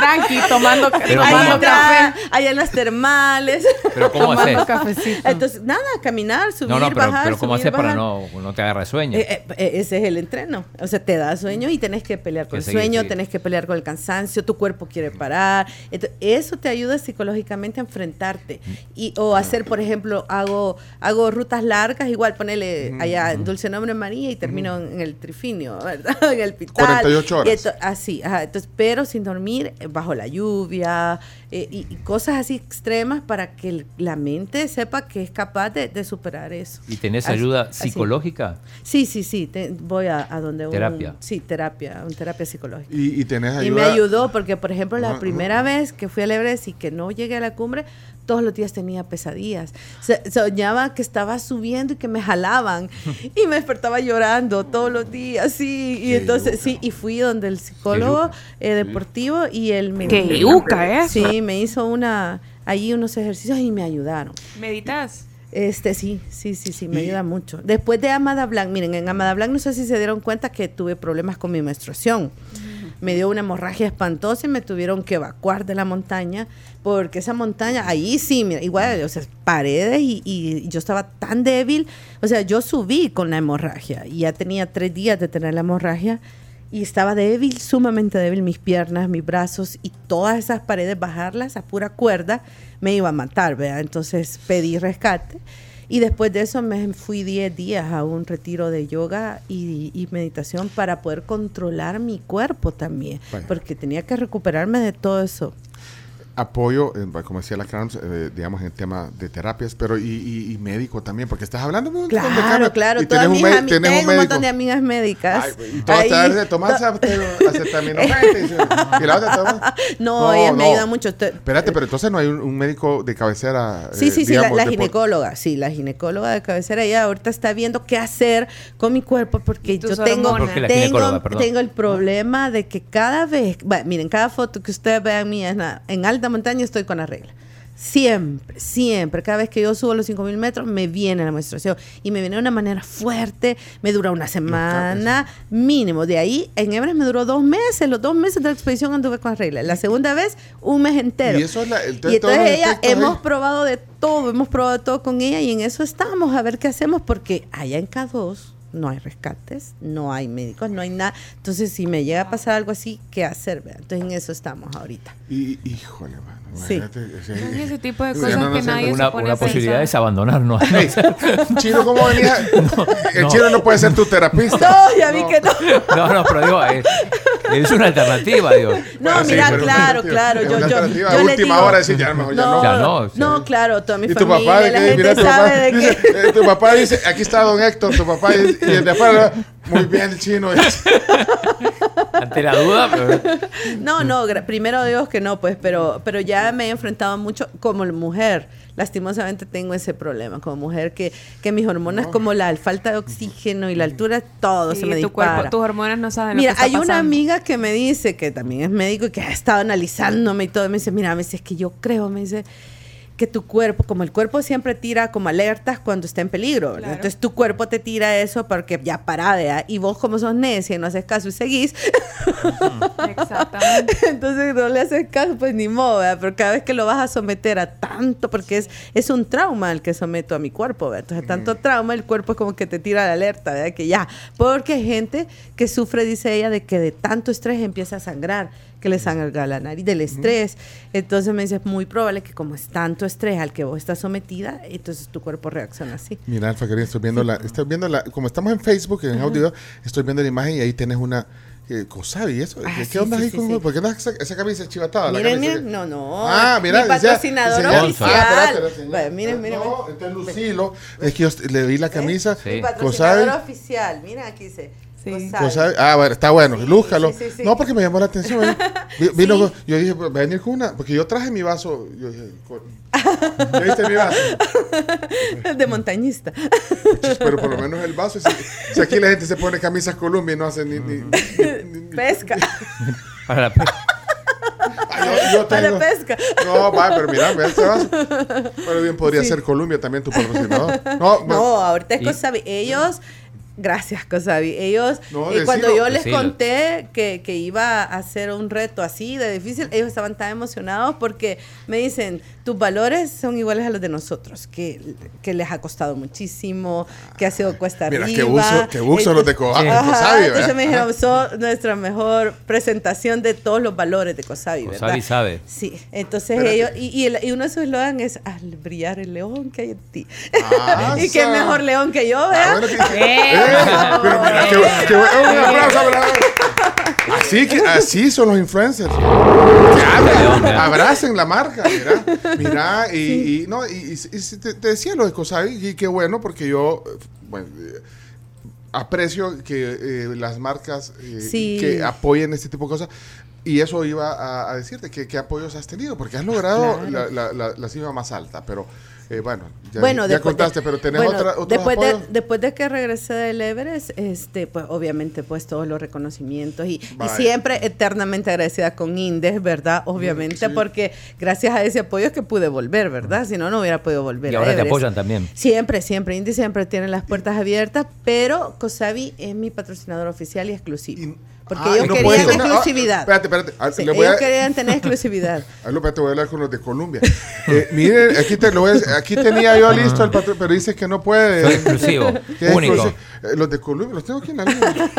Tranqui, tomando,
Pero
tomando café.
allá, allá en las termales.
Pero ¿cómo
tomando
haces?
cafecito.
Entonces, nada, caminar, subir,
No, no, pero,
bajar.
pero ¿cómo
subir,
haces para
bajar.
no, no te agarre sueño?
Eh, eh, eh, ese es el entreno. O sea, te da sueño y tenés que pelear con
Que
el
seguir,
sueño,
seguir.
tenés que pelear con el cansancio, tu cuerpo quiere parar. Entonces, eso te ayuda psicológicamente a enfrentarte. Y, o hacer, por ejemplo, hago, hago rutas largas, igual ponele allá en Dulce Nombre María y termino en, el Trifinio, ¿verdad? En el Pital.
48 horas.
Y esto- así, ajá. Entonces, pero sin dormir, bajo la lluvia eh, y, y cosas así extremas para que el- la mente sepa que es capaz de, de superar eso.
¿Y tenés
Así-
ayuda
así.
psicológica?
Sí, sí, sí, te- voy a, a donde un-
Terapia.
sí, terapia, un terapia psicológica.
Y, y tenés ayuda.
Y me ayudó porque, por ejemplo, la primera vez que fui al Everest y que no llegué a la cumbre, todos los días tenía pesadillas. Se- soñaba que estaba subiendo y que me jalaban y me despertaba llorando todos los días, sí. Y
Qué
entonces,
yuca.
sí, y fui donde el psicólogo eh, deportivo y él me...
¡Qué yuca eso!
Sí, me hizo una, allí unos ejercicios y me ayudaron.
¿Meditas?
Este, sí, sí, sí, sí, me ayuda mucho. Después de Amada Blanc, miren, en Amada Blanc no sé si se dieron cuenta que tuve problemas con mi menstruación. Me dio una hemorragia espantosa y me tuvieron que evacuar de la montaña, porque esa montaña, ahí sí, mira, igual, o sea, paredes y, y yo estaba tan débil, o sea, yo subí con la hemorragia y ya tenía tres días de tener la hemorragia y estaba débil, sumamente débil, mis piernas, mis brazos y todas esas paredes, bajarlas a pura cuerda, me iba a matar, ¿verdad? Entonces pedí rescate y después de eso me fui 10 días a un retiro de yoga y, y meditación para poder controlar mi cuerpo también,
Vaya.
porque tenía que recuperarme de todo eso.
Apoyo, eh, como decía la Carms, eh, digamos, en tema de terapias, pero y, y- y médico también, porque estás hablando de un montón de
Claro, claro,
y
todas
tenés
mis
un, me- tenés
tengo un montón de
médico.
amigas médicas.
Ay, y todas
Ahí-
te dan de tomar
to-
acet- acetaminofén, y la otra toma.
No, ellas me ayudan mucho. Te-
Espérate, pero entonces no hay un, un médico de cabecera.
Sí,
eh,
sí, sí, la,
digamos,
la ginecóloga, sí, la ginecóloga de cabecera, ella ahorita está viendo qué hacer con mi cuerpo porque yo tengo, tengo, tengo el problema de que cada vez, miren, cada foto que ustedes vean mía en, en alta montaña estoy con la regla. Siempre, siempre, cada vez que yo subo los 5000 metros me viene la menstruación y me viene de una manera fuerte, me dura una semana mínimo. De ahí en Everest me duró dos meses, los dos meses de la expedición anduve con la regla. La segunda vez, un mes entero.
Y eso es la- el-
Y
todos
entonces ella, hemos
ahí.
probado de todo, hemos probado de todo con ella y en eso estamos, a ver qué hacemos, porque allá en K2 no hay rescates, no hay médicos, no hay nada. Entonces, si me llega a pasar algo así, ¿qué hacer? Entonces, en eso estamos ahorita.
Y, híjole, mano.
Sí.
imagínate, o sea,
Son ese tipo de
Yo
cosas
no
que
sé,
nadie se
Una,
pone
una
a
posibilidad es abandonarnos.
Chino, ¿cómo venía? el
no.
chino no puede ser tu terapista.
No, ya vi que no.
No, no, pero digo, es, es una alternativa, digo.
No,
Bueno, sí,
mira, claro, claro. Yo,
una
yo,
alternativa
yo
última
digo-
hora decir, ya mejor ya no.
Ya no,
claro, toda mi
Y tu
familia,
papá,
la gente
mira, tu
sabe
papá,
de que...
dice, eh, tu papá dice, aquí está don Héctor, tu papá, y, y el de afuera, muy bien el chino.
Ante la duda, pero
No, no, primero Dios que no, pues, pero, pero ya me he enfrentado mucho como mujer. Lastimosamente tengo ese problema como mujer que, que mis hormonas como la falta de oxígeno y la altura, todo
Sí,
se me
tu
dispara.
cuerpo, tus hormonas no saben
Mira,
lo que está
hay una amiga que me dice, que también es médico y que ha estado analizándome y todo, me dice, mira, me dice, es que yo creo, me dice, que tu cuerpo, como el cuerpo siempre tira como alertas cuando está en peligro, entonces tu cuerpo te tira eso porque ya pará, ¿verdad? y vos como sos necia y no haces caso y seguís,
Exactamente.
entonces no le haces caso, pues ni modo, ¿verdad? pero cada vez que lo vas a someter a tanto, porque es, es un trauma el que someto a mi cuerpo, ¿verdad? entonces tanto trauma, el cuerpo es como que te tira la alerta, ¿verdad? que ya, porque hay gente que sufre, dice ella, de que de tanto estrés empieza a sangrar, que le sangra la nariz del estrés, entonces me dice, es muy probable que como es tanto estrés al que vos estás sometida, entonces tu cuerpo reacciona así.
Mira, Alfa, querida, estoy viendo la, estoy viendo la, como estamos en Facebook, en audio, estoy viendo la imagen y ahí tenés una eh, Cosabi, eso,
Ah,
¿qué,
sí,
onda
sí,
ahí
sí,
con
sí.
¿Por qué no esa, esa camisa chivatada? la
Miren,
camisa
miren,
que-
no, no.
Ah, mira,
mi patrocinador oficial.
Ah,
miren, miren.
No, este es Lucilo. Es que yo le vi la camisa.
Sí.
Mi patrocinador
Cosabi.
oficial, mira aquí dice.
Sí.
Cosabi.
Cosabi. Ah, bueno, está bueno,
Sí,
lúzcalo.
sí, sí, sí.
No, porque me llamó la atención. ¿eh? Vi- Vino, yo dije, va a venir con una, porque yo traje mi vaso. Yo dije, con- ¿ya viste mi vaso?
de montañista.
Pero por lo menos el vaso. Si, si aquí la gente se pone camisas Columbia y no hace ni. ni, ni- ni-
Pesca.
para la
Ah, yo, yo
Para pesca.
No, va, pero mira, ve este vaso. Pero bien podría ser Columbia también tu patrocinador. No,
No, ahorita es Cosabi. Ellos, gracias Cosabi. Ellos,
No,
eh, cuando yo les
Decilo.
conté que, que iba a hacer un reto así de difícil, ellos estaban tan emocionados porque me dicen, tus valores son iguales a los de nosotros, que, que les ha costado muchísimo, que ha sido cuesta
Mira,
arriba.
qué uso, qué uso los de
Entonces-
Cosabi,
Ajá, entonces me dijeron, son nuestra mejor presentación de todos los valores de Cosabi, ¿verdad?
Cosabi sabe.
Sí, entonces
Espérate.
ellos, y, y, el- y uno de sus eslogan es, al brillar el león que hay en ti.
Ah,
y qué mejor león que yo,
Ah,
¿verdad?
bueno, que- Eh, pero mira, qué, qué bueno. Un aplauso, bravo. Así, que, así son los influencers. Que abracen la marca, mira. Mira, y, y, no, y, y- te, te decía lo de Cosavi, y qué bueno, porque yo bueno, eh, aprecio que eh, las marcas eh,
Sí.
que apoyen este tipo de cosas. Y eso iba a, a decirte, que, ¿qué apoyos has tenido? Porque has logrado la, la, la- la cima más alta, pero eh, bueno, ya,
bueno,
ya
después de-
contaste, pero tenés
bueno,
otra,
después de, después de que regresé del Everest, este, pues obviamente pues todos los reconocimientos y, siempre eternamente agradecida con Indes, ¿verdad? Obviamente,
sí.
porque gracias a ese apoyo es que pude volver, ¿verdad? Si no, no hubiera podido volver.
Y
a
ahora te apoyan también.
Siempre, siempre. Indy siempre tiene las puertas abiertas, pero Cosavi es mi patrocinador oficial y exclusivo.
Y-
porque
ah,
ellos
no
querían
no, ah,
exclusividad.
espérate, espérate. Ah,
Sí,
le voy
ellos
a-
querían tener exclusividad.
Ah, Lupe, te voy a hablar con los de Colombia. Eh, miren, aquí, te lo voy a- aquí tenía yo listo el patrón, pero dice que no puede.
Soy exclusivo, único.
exclusivo. Eh, los de Colombia, los tengo aquí en la línea.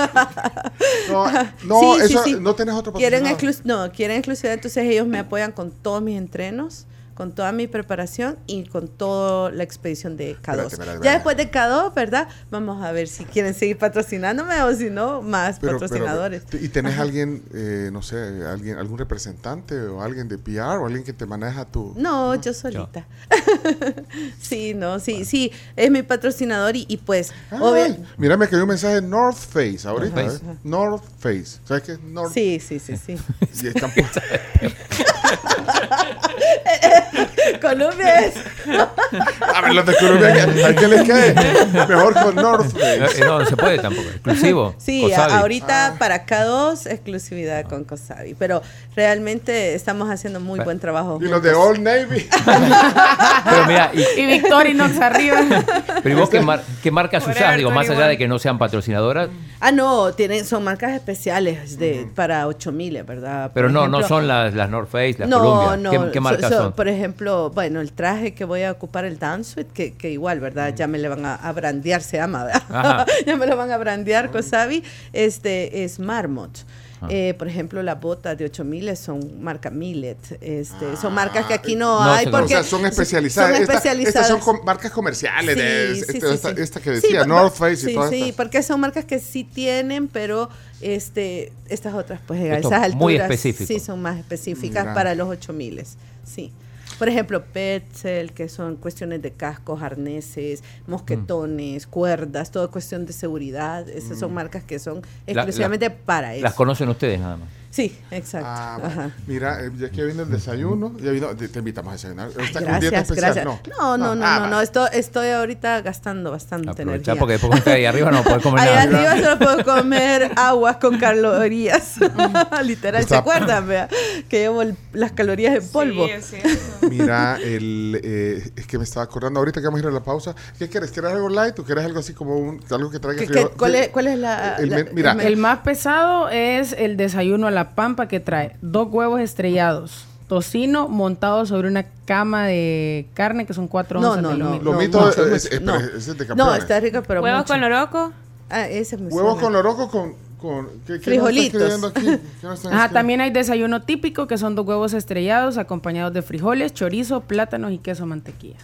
No, no
Sí,
eso,
sí.
no tenés otro
quieren
patrocinador.
exclus- No, quieren exclusividad, entonces ellos me apoyan con todos mis entrenos, con toda mi preparación y con toda la expedición de K2.
Espérate, espérate,
Ya después de K2, ¿verdad? Vamos a ver si quieren seguir patrocinándome o si no, más
Pero- pero-
patrocinadores.
¿Y tenés alguien, eh, no sé, alguien, algún representante o alguien de PR o alguien que te maneja tu...
No, yo solita. sí, no, sí, sí, es mi patrocinador y, y pues,
Ay, mira, me cayó un mensaje de North Face ahorita.
North
¿eh? North Face. ¿Sabes qué es North
sí, sí, sí, sí.
Y están
Colombia es.
A ver, los de Colombia, ¿a qué les cae? Mejor con North
Eh,
Face.
eh, No, no se puede tampoco. Exclusivo.
Sí,
Cosavi.
ahorita para K2 exclusividad con Cosavi, pero realmente estamos haciendo muy buen trabajo.
Y los de. Old Navy.
Pero mira, y,
Y Victorinox arriba.
pero ¿y vos qué, mar- qué marcas usás? Digo, más allá
21.
de que no sean patrocinadoras,
Ah, no, tienen, son marcas especiales de, para 8000, ¿verdad?
pero
Por
no, no son las, las North Face,
no, no,
¿Qué, qué
so-
marcas
so-
son?
Por ejemplo, bueno, el traje que voy a ocupar, el Dance Suite, que, que igual, ¿verdad? Ya me le van a, a brandear, se llama, ¿verdad? Ya me lo van a brandear, Cosavi. Este es Marmot.
Ah.
Eh, por ejemplo, las botas de 8000 son marca Millet. Este, son marcas que aquí no,
No
hay
o
porque
sea, son especializadas.
Son
Esta-
especializadas.
Estas son com- marcas comerciales. de,
Sí, sí,
esta,
sí,
esta-
sí.
esta que decía, North Face y todas
sí,
estas.
porque son marcas que sí tienen, pero este estas otras, pues a esas alturas,
muy específico.
sí son más específicas
Mira.
para los 8000 sí. Por ejemplo, Petzl, que son cuestiones de cascos, arneses, mosquetones, cuerdas, todo cuestión de seguridad. Esas son marcas que son
La-
exclusivamente para eso.
Las conocen ustedes nada más.
Sí, exacto.
Ah,
Ajá.
bueno. Mira, eh, ya que vino el desayuno, ya vino, te, invitamos a desayunar.
Ay,
¿Está con dieta
gracias,
especial?
gracias. No, no, no,
Ah,
no, no, estoy, estoy ahorita gastando bastante
Aprovechá
energía.
porque después cuando estés ahí arriba no podés comer
Allá
nada.
arriba solo puedo comer aguas con calorías. Literal, ¿se
Está-
acuerdan? vea? Que llevo el- las calorías en polvo.
Sí, es cierto.
Mira, el, eh, es que me estaba acordando ahorita que vamos a ir a la pausa. ¿Qué quieres? ¿Quieres algo light o quieres algo así como un, algo que traiga
¿Qué-
frío?
qué- cuál, es, cuál es la,
El
la-
mira.
El más pesado es el desayuno a la pampa que trae dos huevos estrellados, tocino montado sobre una cama de carne que son cuatro
No,
onzas
no,
de
no.
lomito.
Lomito
mucho,
es- es-
no.
es de
No, está rico, pero
Huevos
mucho.
con loroco.
Ah, ese me
Huevos
suena.
con loroco con... con ¿qué, qué
Frijolitos.
aquí? ¿Qué
Ajá, también hay desayuno típico que son dos huevos estrellados acompañados de frijoles, chorizo, plátanos y queso mantequilla.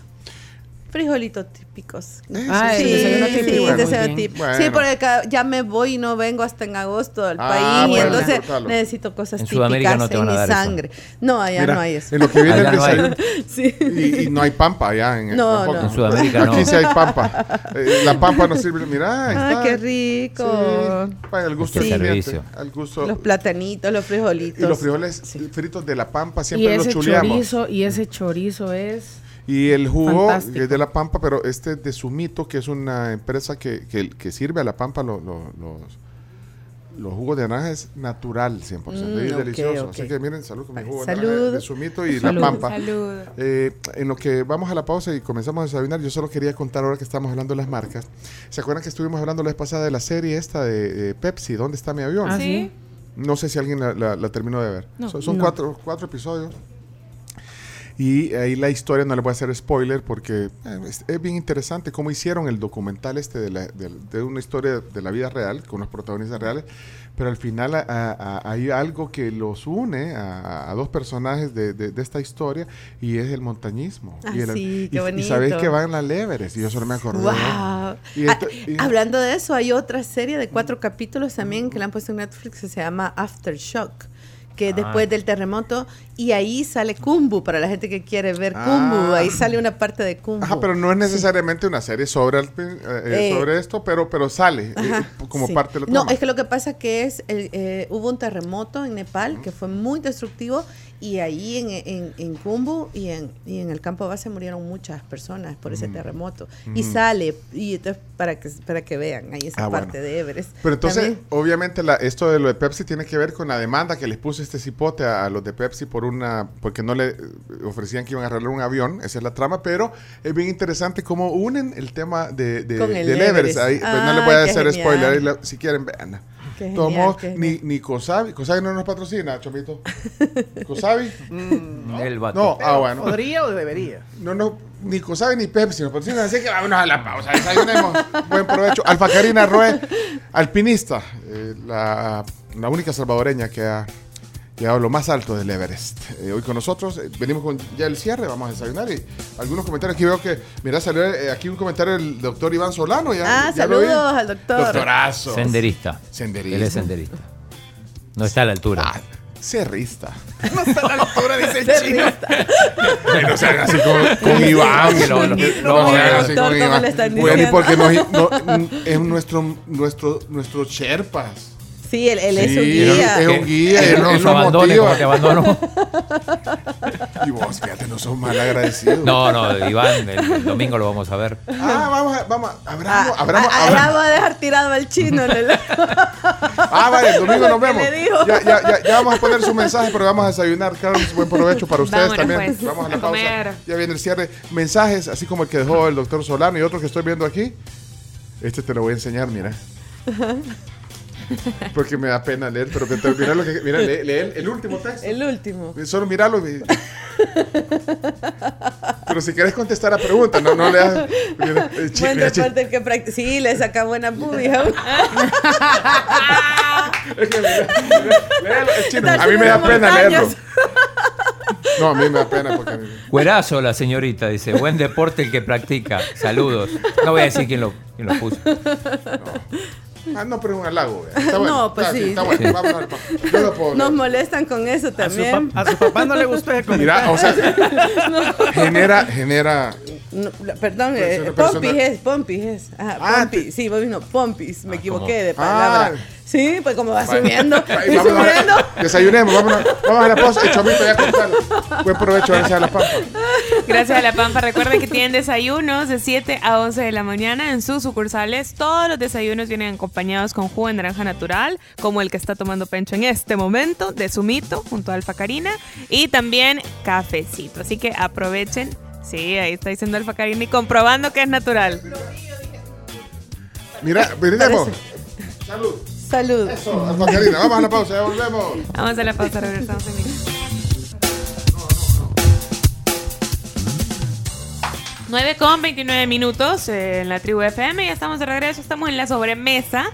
Frijolitos típicos.
Ah, el
sí,
desayuno
sí,
típico,
desayuno
bien.
típico.
Bueno.
Sí, porque ya me voy y no vengo hasta en agosto al
Ah,
país y
bueno,
entonces
disfrútalo.
necesito cosas
En
típicas
no te
en
van a
mi
dar eso.
sangre. No, allá
Mira,
no hay eso.
En lo que viene
Allá
el
no hay.
desayuno.
Sí.
Y, y no hay pampa allá en
No, no.
En Sudamérica no.
Aquí sí hay pampa. Eh, la pampa no sirve. Mira, ahí
Ah,
está.
qué rico.
Sí, para el gusto
Este
del cliente,
servicio.
al gusto.
Los platanitos, los frijolitos.
y los frijoles fritos de la pampa
Y
siempre los
ese
chuleamos.
chorizo, y ese chorizo es
Y el jugo
Fantástico.
que es de la pampa, pero este de Sumito, que es una empresa que, que, que sirve a la pampa lo- lo- los, los jugos de naranja es natural 100%.
Mm,
y es
ok,
delicioso. Así que miren, salud con mi jugo de
salud.
naranja de Sumito y
Salud.
la pampa.
Salud.
Eh, en lo que vamos a la pausa y comenzamos a desayunar, yo solo quería contar ahora que estamos hablando de las marcas. ¿Se acuerdan que estuvimos hablando la vez pasada de la serie esta de Pepsi? ¿Dónde está mi avión?
Ah,
Sí.
No sé si alguien la, la- la terminó de ver.
No.
son son
No.
cuatro, cuatro episodios. Y ahí la historia, no le voy a hacer spoiler porque eh, es, es bien interesante cómo hicieron el documental este de, la- de- de una historia de la vida real, con unos protagonistas reales, pero al final a- a- a- hay algo que los une a, a dos personajes de, esta historia y es el montañismo.
Ah,
y el-
sí, qué
y- y, sabéis que van al Everest y yo solo me acordé.
Wow.
Y
Ah,
y-
hablando de eso, hay otra serie de cuatro capítulos también que le han puesto en Netflix que se llama Aftershock, que es
Ah.
después del terremoto y ahí sale Kumbu para la gente que quiere ver
Ah.
Kumbu, ahí sale una parte de Kumbu.
Ajá, pero no es necesariamente una serie sobre, el- eh, eh,
Eh,
sobre esto, pero, pero sale eh,
Ajá,
como
sí.
parte de la
No,
trama.
es que lo que pasa que es, el, eh, hubo un terremoto en Nepal que fue muy destructivo y ahí en, en, en Kumbu y en, y en el campo base murieron muchas personas por
Mm.
ese terremoto. Y sale, y entonces para que, para que vean ahí esa
Ah, bueno.
parte de Everest.
Pero entonces,
También-
obviamente, la, esto de lo de Pepsi tiene que ver con la demanda que les puso este cipote a, a los de Pepsi por una, porque no le eh, ofrecían que iban a arreglar un avión, esa es la trama, pero es bien interesante cómo unen el tema de, de- del
Everest.
Everest. Ahí, pues, no les voy a hacer
genial.
spoiler, si quieren, vean.
Qué genial, qué
ni, ni Cosabi, Cosabi no nos patrocina, Chomito. ¿Cosabi?
El vato.
No, ah, bueno.
¿Podría o debería?
No, no, ni Cosabi ni Pepsi nos patrocinan, así que vámonos a la pausa, desayunemos. Buen provecho. Alfa Karina Roe, alpinista, eh, la, la única salvadoreña que ha llegado a lo más alto del Everest. Eh, hoy con nosotros, eh, venimos con ya el cierre, vamos a desayunar y algunos comentarios. Aquí veo que, mira, salió eh, aquí un comentario del doctor Iván Solano. Ya,
Ah,
ya lo vi.
saludos al doctor.
Doctorazo.
Senderista.
Senderista.
Él es senderista. No está a la altura.
Ah, cerrista.
No está a la altura, dice el chino.
No sean así con, con Iván.
Lo- lo-
no,
lo-
sean así con
¿cómo
Iván. Bueno, y porque nos- no, es nuestro, nuestro, nuestro Sherpas.
Sí, él, él es un
Sí,
guía.
es un guía,
Que
él
no
nos
abandone
motiva.
te abandonó.
Y vos, fíjate, no sos mal agradecido.
No, no, Iván, el, el domingo lo vamos a ver.
Ah, vamos a, vamos a,
Ah,
abramos, abramos,
ah,
abramos.
a dejar tirado al chino. en el-
Ah, vale, el domingo nos
¿Qué
vemos. Ya, ya, ya, ya vamos a poner su mensaje, pero vamos a desayunar. Carlos, buen provecho para ustedes
Vámonos,
también.
pues,
vamos a la
a
pausa.
comer.
Ya viene el cierre. Mensajes, así como el que dejó el doctor Solano y otro que estoy viendo aquí. Este te lo voy a enseñar, mira. Porque me da pena leer, pero que te, mira lo que. Mira, lee, lee el, el último texto.
el último.
Solo míralo. y- Pero si quieres contestar a preguntas, no, no leas. Mira, eh, chi-
Buen
mira, chi-
deporte que practica. Sí, le saca buena bubia.
es que mira, mira, léelo, es chino.
Está
A mí me da pena leerlo. No, a mí me da pena porque.
Cuerazo la señorita, dice. Buen deporte el que practica. Saludos. No voy a decir quién lo, quién lo puso.
Ah, no, pero es un halago. Está bueno.
No, pues
Está-
sí.
Está bueno.
Sí.
Vamos a ver. Yo lo puedo
Nos molestan con eso
A su,
también.
pa- a su papá no le gustó ese
Mira,
comentario.
o sea, genera, genera.
No, perdón, eh, Pompis es, Pompis es. Ajá,
Ah,
Pompis. Sí, vos no, Pompis. Me
Ah,
equivoqué de
Ah.
palabra. Sí, pues como va subiendo.
Desayunemos, vámonos, vamos a la pausa. El chomito ya cortalo. Buen provecho, gracias a la pampa.
Gracias a La Pampa. Recuerden que tienen desayunos de 7 a 11 de la mañana en sus sucursales. Todos los desayunos vienen acompañados con jugo de naranja natural, como el que está tomando Pencho en este momento, de Sumito, junto a Alfa Karina. Y también cafecito. Así que aprovechen. Sí, ahí está diciendo Alfa Karina y comprobando que es natural.
Mira, brindemos. Salud.
Salud.
Eso, Karina. Vamos a la pausa, ya volvemos.
Vamos a la pausa, regresamos en minutos. 9 con 29 minutos en la tribu FM. Ya estamos de regreso. Estamos en la sobremesa.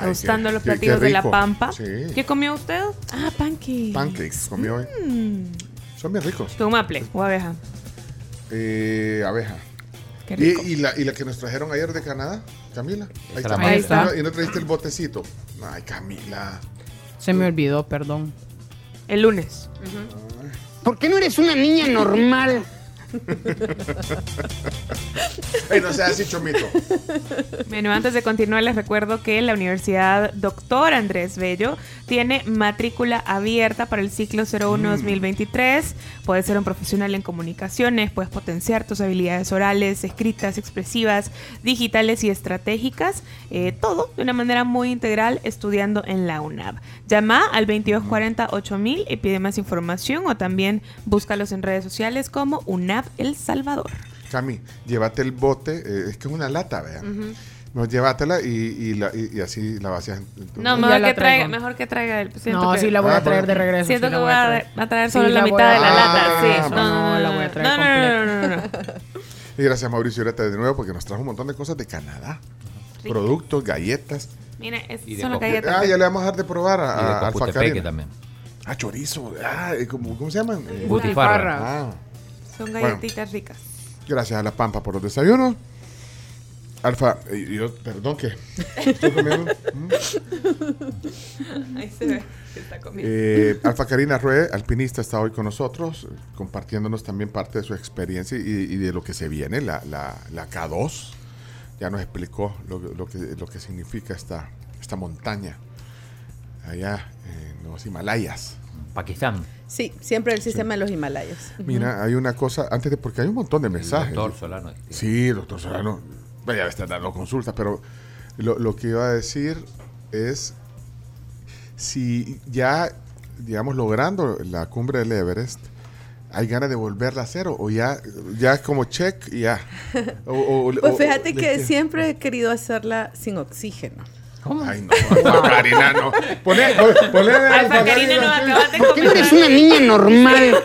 Ay,
gustando
qué-
los platillos de la pampa.
Sí.
¿Qué comió usted? Ah, pancakes.
Pancakes comió hoy.
Mm.
Son bien ricos.
¿Tu maple o abeja?
Eh, abeja.
Qué
¿Y,
rico.
y la, ¿Y la que nos trajeron ayer de Canadá? Camila. Ahí está.
la
Ahí está.
Y no trajiste el botecito. Ay, Camila.
Se me olvidó, perdón.
El lunes.
¿Por qué no eres una niña normal?
Ey, no seas así, chomito.
Bueno, antes de continuar les recuerdo que la Universidad Doctor Andrés Bello tiene matrícula abierta para el ciclo 01-2023. Puedes ser un profesional en comunicaciones, puedes potenciar tus habilidades orales, escritas, expresivas, digitales y estratégicas. eh, todo de una manera muy integral estudiando en la UNAV. Llama al 2240-8000 y pide más información o también búscalos en redes sociales como El Salvador.
Cami, llévate el bote. eh, es que es una lata, vean. No, llévatela y, y, la- y- y así la vacías. en- en tu-
No, mejor que, traiga, mejor que traiga. Siento
No,
que-
sí la voy
Ah,
a traer
bueno.
de regreso.
Siento
sí
que voy
a
a,
traer.
a traer
Sí,
solo la mitad
a-
de la
Ah,
lata. Sí, no, no,
No,
no,
la voy a traer
no, no, no, no, no, no.
Y gracias Mauricio Ureta de nuevo porque nos trajo un montón de cosas de Canadá. Productos, galletas.
Mira, es- son las galletas.
Ah, ya le vamos a dar de probar a,
Y de
a Alfa
Cojutepeque
Karina.
también.
Ah, chorizo. Ah, ¿cómo, cómo se llaman?
Butifarra.
ah,
Son
Bueno.
galletitas ricas.
gracias a la Pampa por los desayunos. Alfa, yo, perdón que estoy comiendo. Mm.
Ahí se ve que está comiendo.
Eh, Alfa Karina Rue, alpinista, está hoy con nosotros, compartiéndonos también parte de su experiencia y, y de lo que se viene, la, la, la K2. Ya nos explicó lo, lo que, lo que significa esta, esta montaña allá en los Himalayas.
Pakistán.
Sí, siempre el sistema de los Himalayas.
Mira, hay una cosa, antes de, porque hay un montón de
El
mensajes.
doctor Solano. este,
Sí, doctor Solano, vaya a estar dando consultas, pero lo, lo que iba a decir es si ya, digamos, logrando la cumbre del Everest, hay ganas de volverla a hacer o, ya, ya es como check y ya. O- o-
Pues fíjate
o-
que siempre he querido hacerla sin oxígeno.
Ay, no, Alfa Karina, no. Poné, pon- ponle
Alfa
Alfa
Karina no
Karina.
acabas de
¿Por qué no eres una niña normal?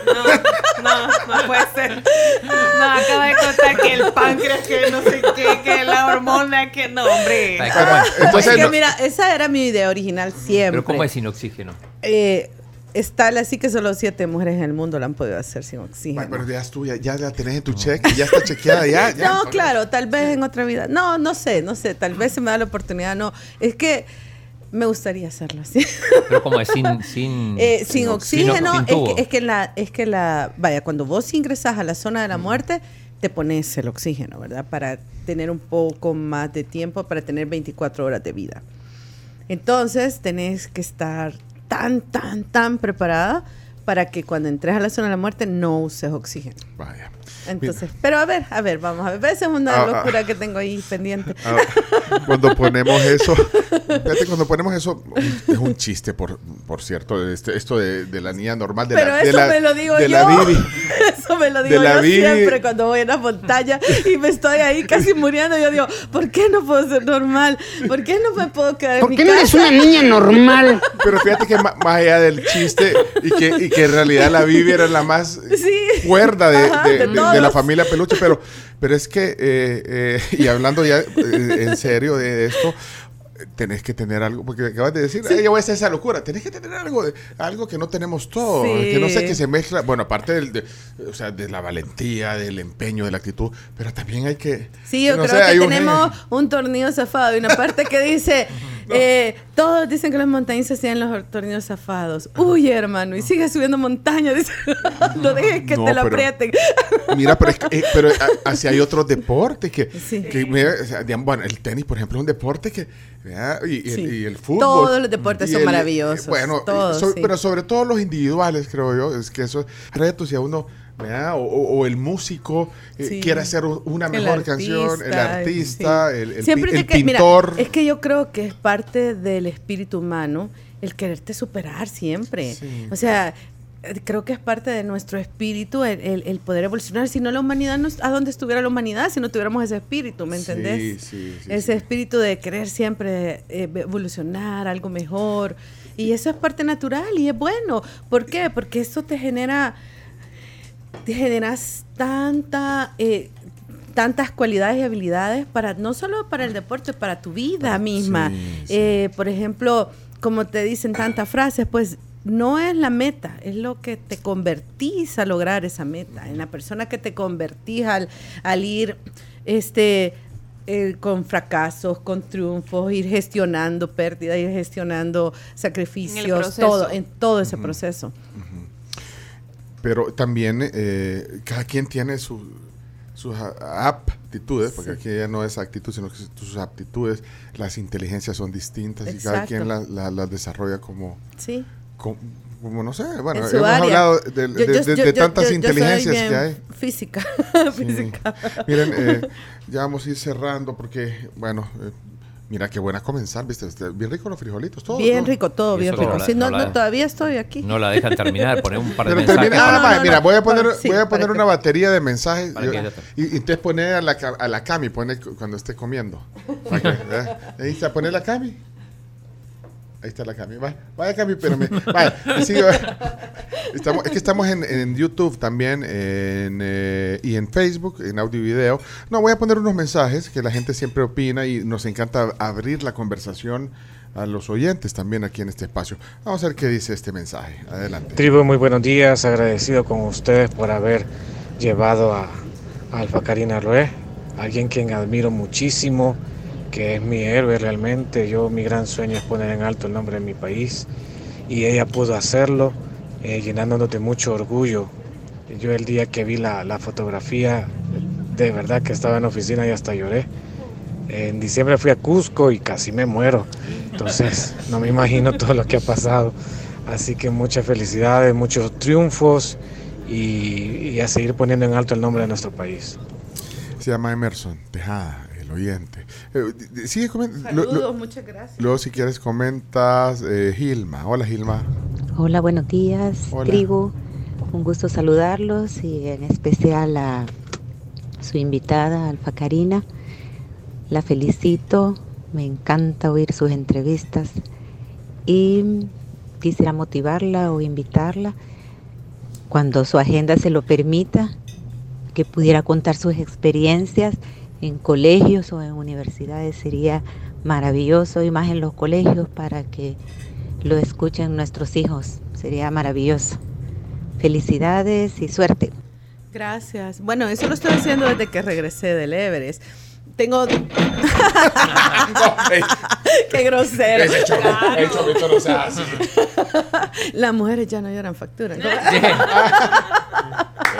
No, no, no puede ser. No, acaba de contar que el páncreas, que no sé qué, que la hormona, que no, hombre.
Ay, ¿cómo es?
Entonces,
es que
no-
mira, esa era mi idea original siempre.
Pero ¿cómo es sin oxígeno?
Eh, está así que solo siete mujeres en el mundo la han podido hacer sin oxígeno.
Ay, pero ya es tuya, ya la tenés en tu check, ya está chequeada, ya. ya.
No, claro, tal vez en otra vida. No, no sé, no sé, tal vez se me da la oportunidad, no. Es que me gustaría hacerlo así.
Pero ¿cómo es sin, sin,
Eh, sin oxígeno,
sin
es,
tubo?
que, es que la, es que la, vaya, cuando vos ingresas a la zona de la muerte, te pones el oxígeno, ¿verdad? Para tener un poco más de tiempo, para tener 24 horas de vida. Entonces, tenés que estar tan, tan, tan preparada para que cuando entres a la zona de la muerte no uses oxígeno.
Vaya.
Entonces, pero a ver, a ver, vamos a ver. Esa es una
Ah, ah.
locura que tengo ahí pendiente.
Ah, cuando ponemos eso, fíjate, cuando ponemos eso, es un chiste, por, por cierto, este- esto de, de la niña normal, de
Pero
la, de
eso
la-
me lo digo
de
yo.
la Bibi.
Eso me lo digo
De la
yo
Bibi.
siempre cuando voy a la montaña y me estoy ahí casi muriendo. Yo digo, ¿por qué no puedo ser normal? ¿Por qué no me puedo quedar en
¿Por
mi
qué no eres una niña normal?
Pero fíjate que más allá del chiste y que, y que en realidad la Bibi era la más
Sí.
cuerda de,
Ajá,
de-
de
de- de la familia Peluche, pero, pero es que, eh, eh, y hablando ya eh, en serio de esto, tenés que tener algo, porque acabas de decir, "Ay, yo voy a hacer esa locura, tenés que tener algo, de- algo que no tenemos todo,
Sí.
que no sé, que se mezcla, bueno, aparte del, de, o sea, de la valentía, del empeño, de la actitud, pero también hay que...
Sí, yo
no
creo
sé,
que
un-
tenemos un tornillo zafado y una parte que dice, eh, todos dicen que los montañistas tienen los tornillos zafados. Uy, hermano, y sigue subiendo montaña. Dice, no dejes que
No,
te lo
pero-
aprieten.
Mira, pero, es que- eh, pero a- así hay otros deportes que,
Sí.
que mira, o sea, digamos, bueno, el tenis, por ejemplo, es un deporte que, y, el,
Sí.
y el fútbol.
Todos los deportes son
el-
maravillosos,
Bueno,
todos,
so-
sí.
pero sobre todo los individuales, creo yo, es que esos retos, si a uno, ¿verdad? O, el músico eh,
Sí.
quiere hacer un- una
El
mejor canción, el
artista,
artista,
sí.
el, el
Siempre mira,
pintor.
es que yo creo que es parte del espíritu humano el quererte superar siempre.
Sí.
O sea, creo que es parte de nuestro espíritu el, el- el poder evolucionar. Si no, la humanidad, no, ¿a dónde estuviera la humanidad si no tuviéramos ese espíritu? ¿Me entendés?
sí, sí,
ese
sí.
espíritu de querer siempre eh, evolucionar, algo mejor. Y eso es parte natural y es bueno. ¿Por qué? Porque eso te genera te generas tanta eh, tantas cualidades y habilidades para no solo para el deporte para tu vida misma
sí, sí.
Eh, por ejemplo como te dicen tantas frases pues no es la meta es lo que te convertís a lograr esa meta en la persona que te convertís al, al ir este eh, con fracasos, con triunfos, ir gestionando pérdidas, ir gestionando sacrificios,
proceso.
todo, en todo ese proceso.
Pero también eh, cada quien tiene su- sus aptitudes, porque aquí ya no es actitud, sino que sus aptitudes, las inteligencias son distintas y cada quien la- la- las desarrolla como,
Sí.
como, como, no sé, bueno, hemos
área.
hablado de, de-
Yo- yo-
de-
yo-
de
yo-
tantas inteligencias que hay.
Física,
Sí.
física.
Miren, eh, ya vamos a ir cerrando porque, bueno, eh, Mira qué buena comenzar, viste, Este, bien rico los frijolitos, todo.
Bien
todo.
rico, todo bien
no
rico.
la-
Sí, no,
no la-
no, todavía estoy aquí.
No la dejan terminar, poner un par de
Pero
mensajes.
termina-
para-
no,
va,
no,
mira,
no.
voy a poner,
Sí,
voy a poner
que-
una batería de mensajes yo- y, y entonces poner a la, a la Cami, pone cu- cuando esté comiendo. Para que, ¿eh? Ahí está, pone la Cami. Ahí está la Cami. Vaya, vaya Cami, pero me, vaya. Estamos, es que estamos en, en YouTube también en, eh, y en Facebook, en audio y video. No, voy a poner unos mensajes que la gente siempre opina y nos encanta abrir la conversación a los oyentes también aquí en este espacio. Vamos a ver qué dice este mensaje. Adelante.
Tribu, muy buenos días. Agradecido con ustedes por haber llevado a, a Alfa Karina Roé, alguien quien admiro muchísimo, que es mi héroe realmente. Yo, mi gran sueño es poner en alto el nombre de mi país y ella pudo hacerlo, eh, llenándonos de mucho orgullo. Yo, el día que vi la, la fotografía, de verdad que estaba en la oficina y hasta lloré. En diciembre fui a Cusco y casi me muero. Entonces, no me imagino todo lo que ha pasado. Así que muchas felicidades, muchos triunfos y, y a seguir poniendo en alto el nombre de nuestro país.
Se llama Emerson Tejada, el oyente. Eh, sigue comentando.
Saludos, muchas gracias.
Luego, si quieres, comentas eh, Gilma. Hola, Gilma.
Hola, buenos días,
Hola.
tribu. Un gusto saludarlos y en especial a su invitada, Alfa Karina. La felicito, me encanta oír sus entrevistas y quisiera motivarla o invitarla cuando su agenda se lo permita, que pudiera contar sus experiencias en colegios o en universidades. Sería maravilloso y más en los colegios para que lo escuchen nuestros hijos. Sería maravilloso. Felicidades y suerte.
Gracias. Bueno, eso lo estoy haciendo desde que regresé del Everest. Tengo. Qué grosero.
Ese chorro, el chorrito no.
Las mujeres ya no lloran facturas. ¿no?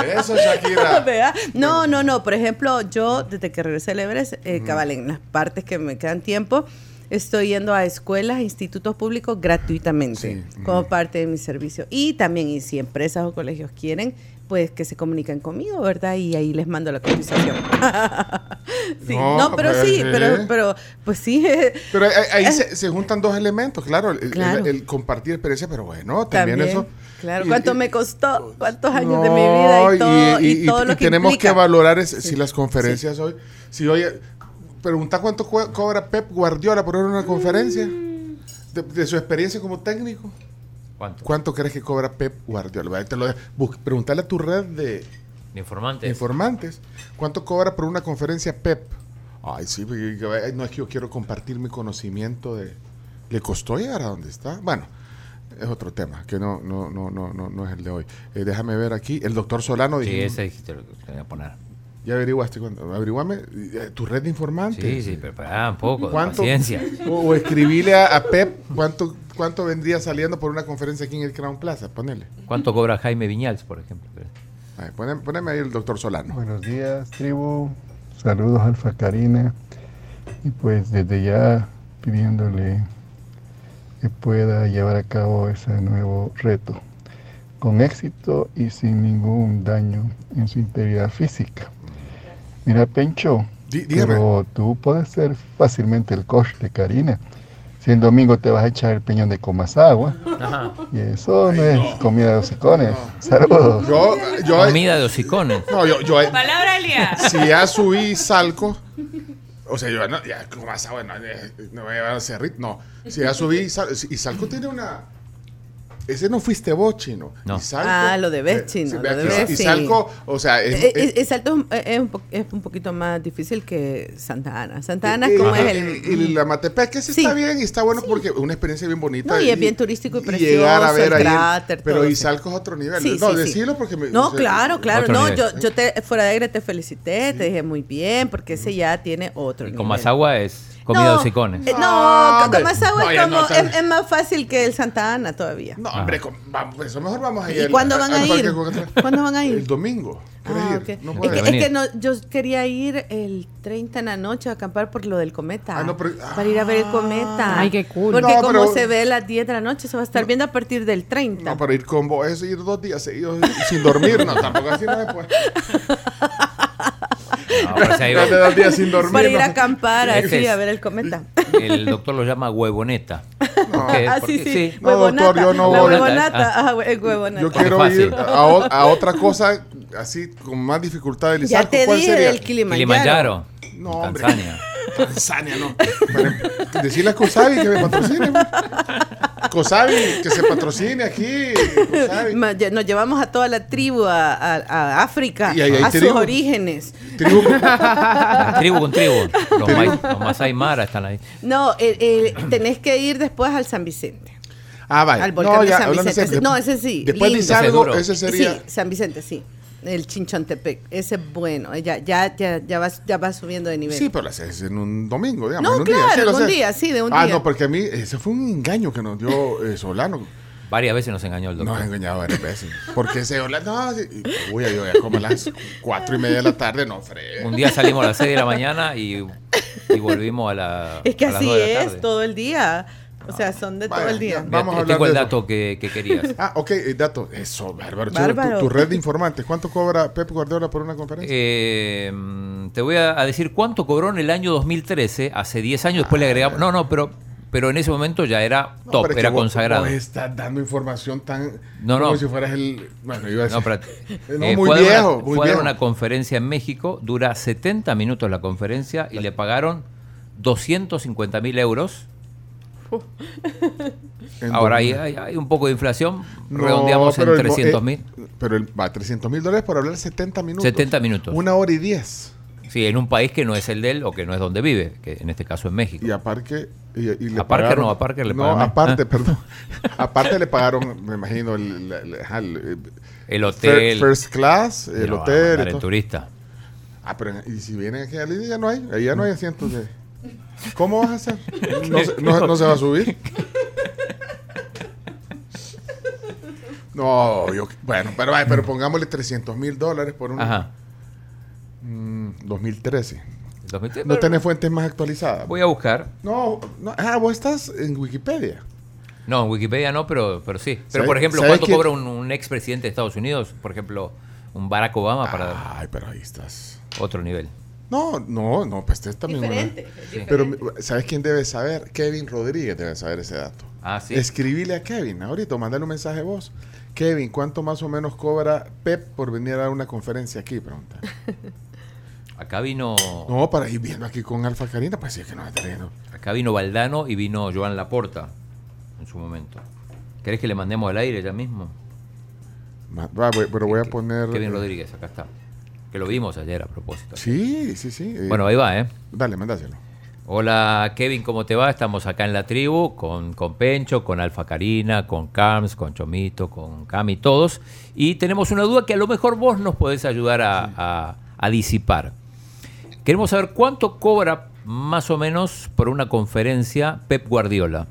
Eso, Shakira.
No, no, no. Por ejemplo, yo desde que regresé al Everest, eh, cabal, en las partes que me quedan tiempo, estoy yendo a escuelas institutos públicos gratuitamente
Sí.
como parte de mi servicio. Y también, y si empresas o colegios quieren, pues que se comuniquen conmigo, ¿verdad? Y ahí les mando la cotización. sí.
No,
No, pero
pues,
sí,
sí.
pero, pero, pues sí.
Pero ahí, ahí se, se juntan dos elementos, claro. El, el-
Claro.
el compartir experiencia, pero bueno, también,
También,
eso.
claro.
y-
¿Cuánto
y-
me costó? ¿Cuántos años
No,
de mi vida y todo, y, todo lo que
tenemos
implica?
que valorar es-
Sí.
si las conferencias hoy. Si hoy. Pregunta cuánto co- cobra Pep Guardiola por una conferencia. De, de su experiencia como técnico.
¿Cuánto?
¿Cuánto crees que cobra Pep Guardiola? Te lo preguntarle a tu red de
De informantes.
informantes. ¿Cuánto cobra por una conferencia Pep? Ay, sí, no es que yo quiero compartir mi conocimiento de... ¿Le costó llegar a donde está? Bueno, es otro tema, que no, no, no, no, no, no es el de hoy. Eh, déjame ver aquí. El doctor Solano
Sí, ese dijiste lo que te voy a poner.
Ya averiguaste. cuánto- Averiguame eh, tu red de informantes.
Sí, sí, pero pará un poco, de
¿Cuánto?
paciencia.
O, o escribile a, a Pep cuánto, cuánto vendría saliendo por una conferencia aquí en el Crown Plaza. Ponele.
¿Cuánto cobra Jaime Viñals, por ejemplo?
Poneme, poneme ahí el doctor Solano.
Buenos días, tribu. Saludos, Alfa Karina. Y pues desde ya pidiéndole que pueda llevar a cabo ese nuevo reto con éxito y sin ningún daño en su integridad física. Mira, Pencho,
Dí-
pero tú puedes ser fácilmente el coach de Karina. Si el domingo te vas a echar el peñón de Comasagua,
Ajá.
y eso no es comida de hocicones. Saludos.
Yo, yo,
Comida de hocicones.
no, yo, yo,
Palabra
si ya subí Salco, o sea, yo no, ya, como más, ah, bueno, eh, no me voy a llevar a Cerrito, no. Si ya subí Sal- y Salco tiene una. Ese no fuiste vos, chino.
No.
Y Salco-
Ah, lo de Beth,
eh,
chino,
sí,
lo de
que- Y
sí.
Salco, o sea, es,
Eh,
es-
eh, El salto es, es un es un poquito más difícil que Santa Ana. Santa Ana
eh,
como
eh,
es el...
Y la Matepec, ese
Sí.
está bien y está bueno porque es una experiencia bien bonita.
No, y es bien turístico y
llegar a
precioso,
ver
el
ahí
cráter,
Pero
todo,
y
sí.
Salco es otro nivel.
Sí,
no,
sí, sí.
decirlo porque me.
No,
o sea,
claro, claro. No,
nivel.
yo, yo te, fuera de aire te felicité, te dije muy bien, porque ese ya tiene otro
Y
nivel.
con más agua es comida de
No,
hocicones.
eh,
No, hombre.
Mazagua
No,
es
ya
como, es, es más fácil que el Santa Ana todavía.
No, hombre, con- vamos, eso mejor vamos a ir.
¿Y
al-
cuándo van a
parque
ir? ¿Cuándo van a ir?
El domingo. ¿Quieres
Ah,
ir?
ok.
No
es, que, es que no, yo quería ir el 30 en la noche a acampar por lo del cometa.
Ah, no, pero-
para ir a ver el cometa.
Ay, qué cool.
Porque
No,
como
pero-
se ve a las 10 de la noche, se va a estar viendo a partir del 30.
No, para ir con vos es ir dos días seguidos sin dormir. No, tampoco así no puede.
No, pero si hay-
Dale dos días sin dormir.
para ir
no.
a acampar
Este
así
es-
a ver el cometa.
el doctor lo llama huevoneta. ¿Por qué?
Ah,
Porque-
sí, sí.
No,
Huevonata.
doctor, yo no
La
voy.
huevonata.
Ah.
Hue- huevonata.
Yo quiero
fácil.
ir a, o- a otra cosa así con más dificultad de
Ya te
¿Cuál
dije
sería?
del Kilimanjaro.
Kilimanjaro.
No, hombre.
Tanzania.
Tanzania, no. Pero, Decirle a Kosabi que me patrocine. güey. Kosabi, que se patrocine aquí.
Nos llevamos a toda la tribu a, a- a África,
Y ahí hay
a sus
tribu.
orígenes.
Tribu-
tribu con tribu. Los, Mai- los Masai Mara están ahí.
No, el- el- tenés que ir después al San Vicente.
Ah, vaya.
Al volcán
No,
de
ya,
San
hablando
Vicente. Ese- no, ese sí.
Después
lindo.
dice algo,
duro.
ese sería.
Sí, San Vicente, sí. El Chinchontepec. Ese es bueno. Ya, ya, ya, ya, vas, ya vas subiendo de nivel.
Sí, pero lo haces en un domingo, digamos.
No,
en un
claro,
día.
en
lo
un
haces.
día, sí, de un
ah,
día.
no, porque a mí ese fue un engaño que nos dio eh, Solano.
Varias veces nos engañó el doctor.
Nos ha engañado varias veces. Porque ese Solano, no, sí, uy, yo ya como a las cuatro y media de la tarde, no, fre.
Un día salimos a las 6 de la mañana y, y volvimos a, la,
Es que
a las
así
2 de la
es todo el día. O sea, son de todo el día.
ya,
Mira,
Vamos a hablar
tengo el dato que, que querías.
Ah, ok, el dato. Eso, bárbaro.
Bárbaro.
Tu, tu red de informantes, ¿cuánto cobra Pep Guardiola por una conferencia?
Eh, mm, te voy a, a decir cuánto cobró en el año 2013, hace 10 años, después le agregamos... No, no, pero, pero en ese momento ya era
No,
top,
pero es que
era
vos-
consagrado.
Vos estás dando información tan.
No,
como
no.
si fueras el. Bueno, iba a decir.
No, pero,
No,
eh,
muy
fue
viejo,
una,
muy
fue
viejo.
una conferencia en México, dura 70 minutos la conferencia y le pagaron 250 mil euros. Ahora hay, hay- hay un poco de inflación,
No,
redondeamos
pero
en
el mo-
300
eh,
mil.
pero el, va, 300 mil dólares por hablar 70 minutos.
70 minutos.
Una hora y 10.
Sí, en un país que no es el de él o que no es donde vive, que en este caso es México.
Y a Parker. Y, y le
A Parker
pagaron-
no, a Parker le
No,
pagaron.
aparte,
Ah.
perdón. aparte le pagaron, me imagino, el, el- el- el-
El hotel.
First class, el hotel. todo.
turista.
Ah, pero y si vienen aquí a línea ya no hay, ahí ya no hay asientos de. ¿Cómo vas a hacer? No, se- no- no se va a subir. No, yo, bueno, pero, pero pongámosle 300 mil dólares por un
Ajá.
mm, 2013.
2013,
¿No tenés fuentes más actualizadas?
Voy a buscar.
No, no, ah, vos estás en Wikipedia.
No, en Wikipedia no, pero, pero sí. Pero,
¿Sabe-
por ejemplo, ¿cuánto cobra un, un expresidente de Estados Unidos? Por ejemplo, un Barack Obama para
Ay, pero ahí estás.
otro nivel.
No, no, no, pues este es también una-
Diferente.
Sí.
Pero, ¿sabes quién debe saber? Kevin Rodríguez debe saber ese dato.
Ah, sí.
Escribile a Kevin ahorita, mandale un mensaje de voz. Kevin, ¿cuánto más o menos cobra Pep por venir a dar una conferencia aquí? Pregunta.
Acá vino,
No, para ir viendo aquí con Alfa Karina, pues sí es que no está teniendo.
acá vino Valdano y vino Joan Laporta en su momento. ¿Querés que le mandemos al aire ya mismo?
Ma- Va, voy- pero voy a poner.
Kevin
eh,
Rodríguez, acá está. Que lo vimos ayer a propósito.
Sí, sí, sí. eh,
Bueno, ahí va, ¿eh?
Dale, mandáselo.
Hola Kevin, ¿cómo te va? Estamos acá en la tribu con, con Pencho, con Alfa Karina, con Carms, con Chomito, con Cami, todos. Y tenemos una duda que a lo mejor vos nos podés ayudar a, a- a disipar. Queremos saber cuánto cobra más o menos por una conferencia Pep Guardiola.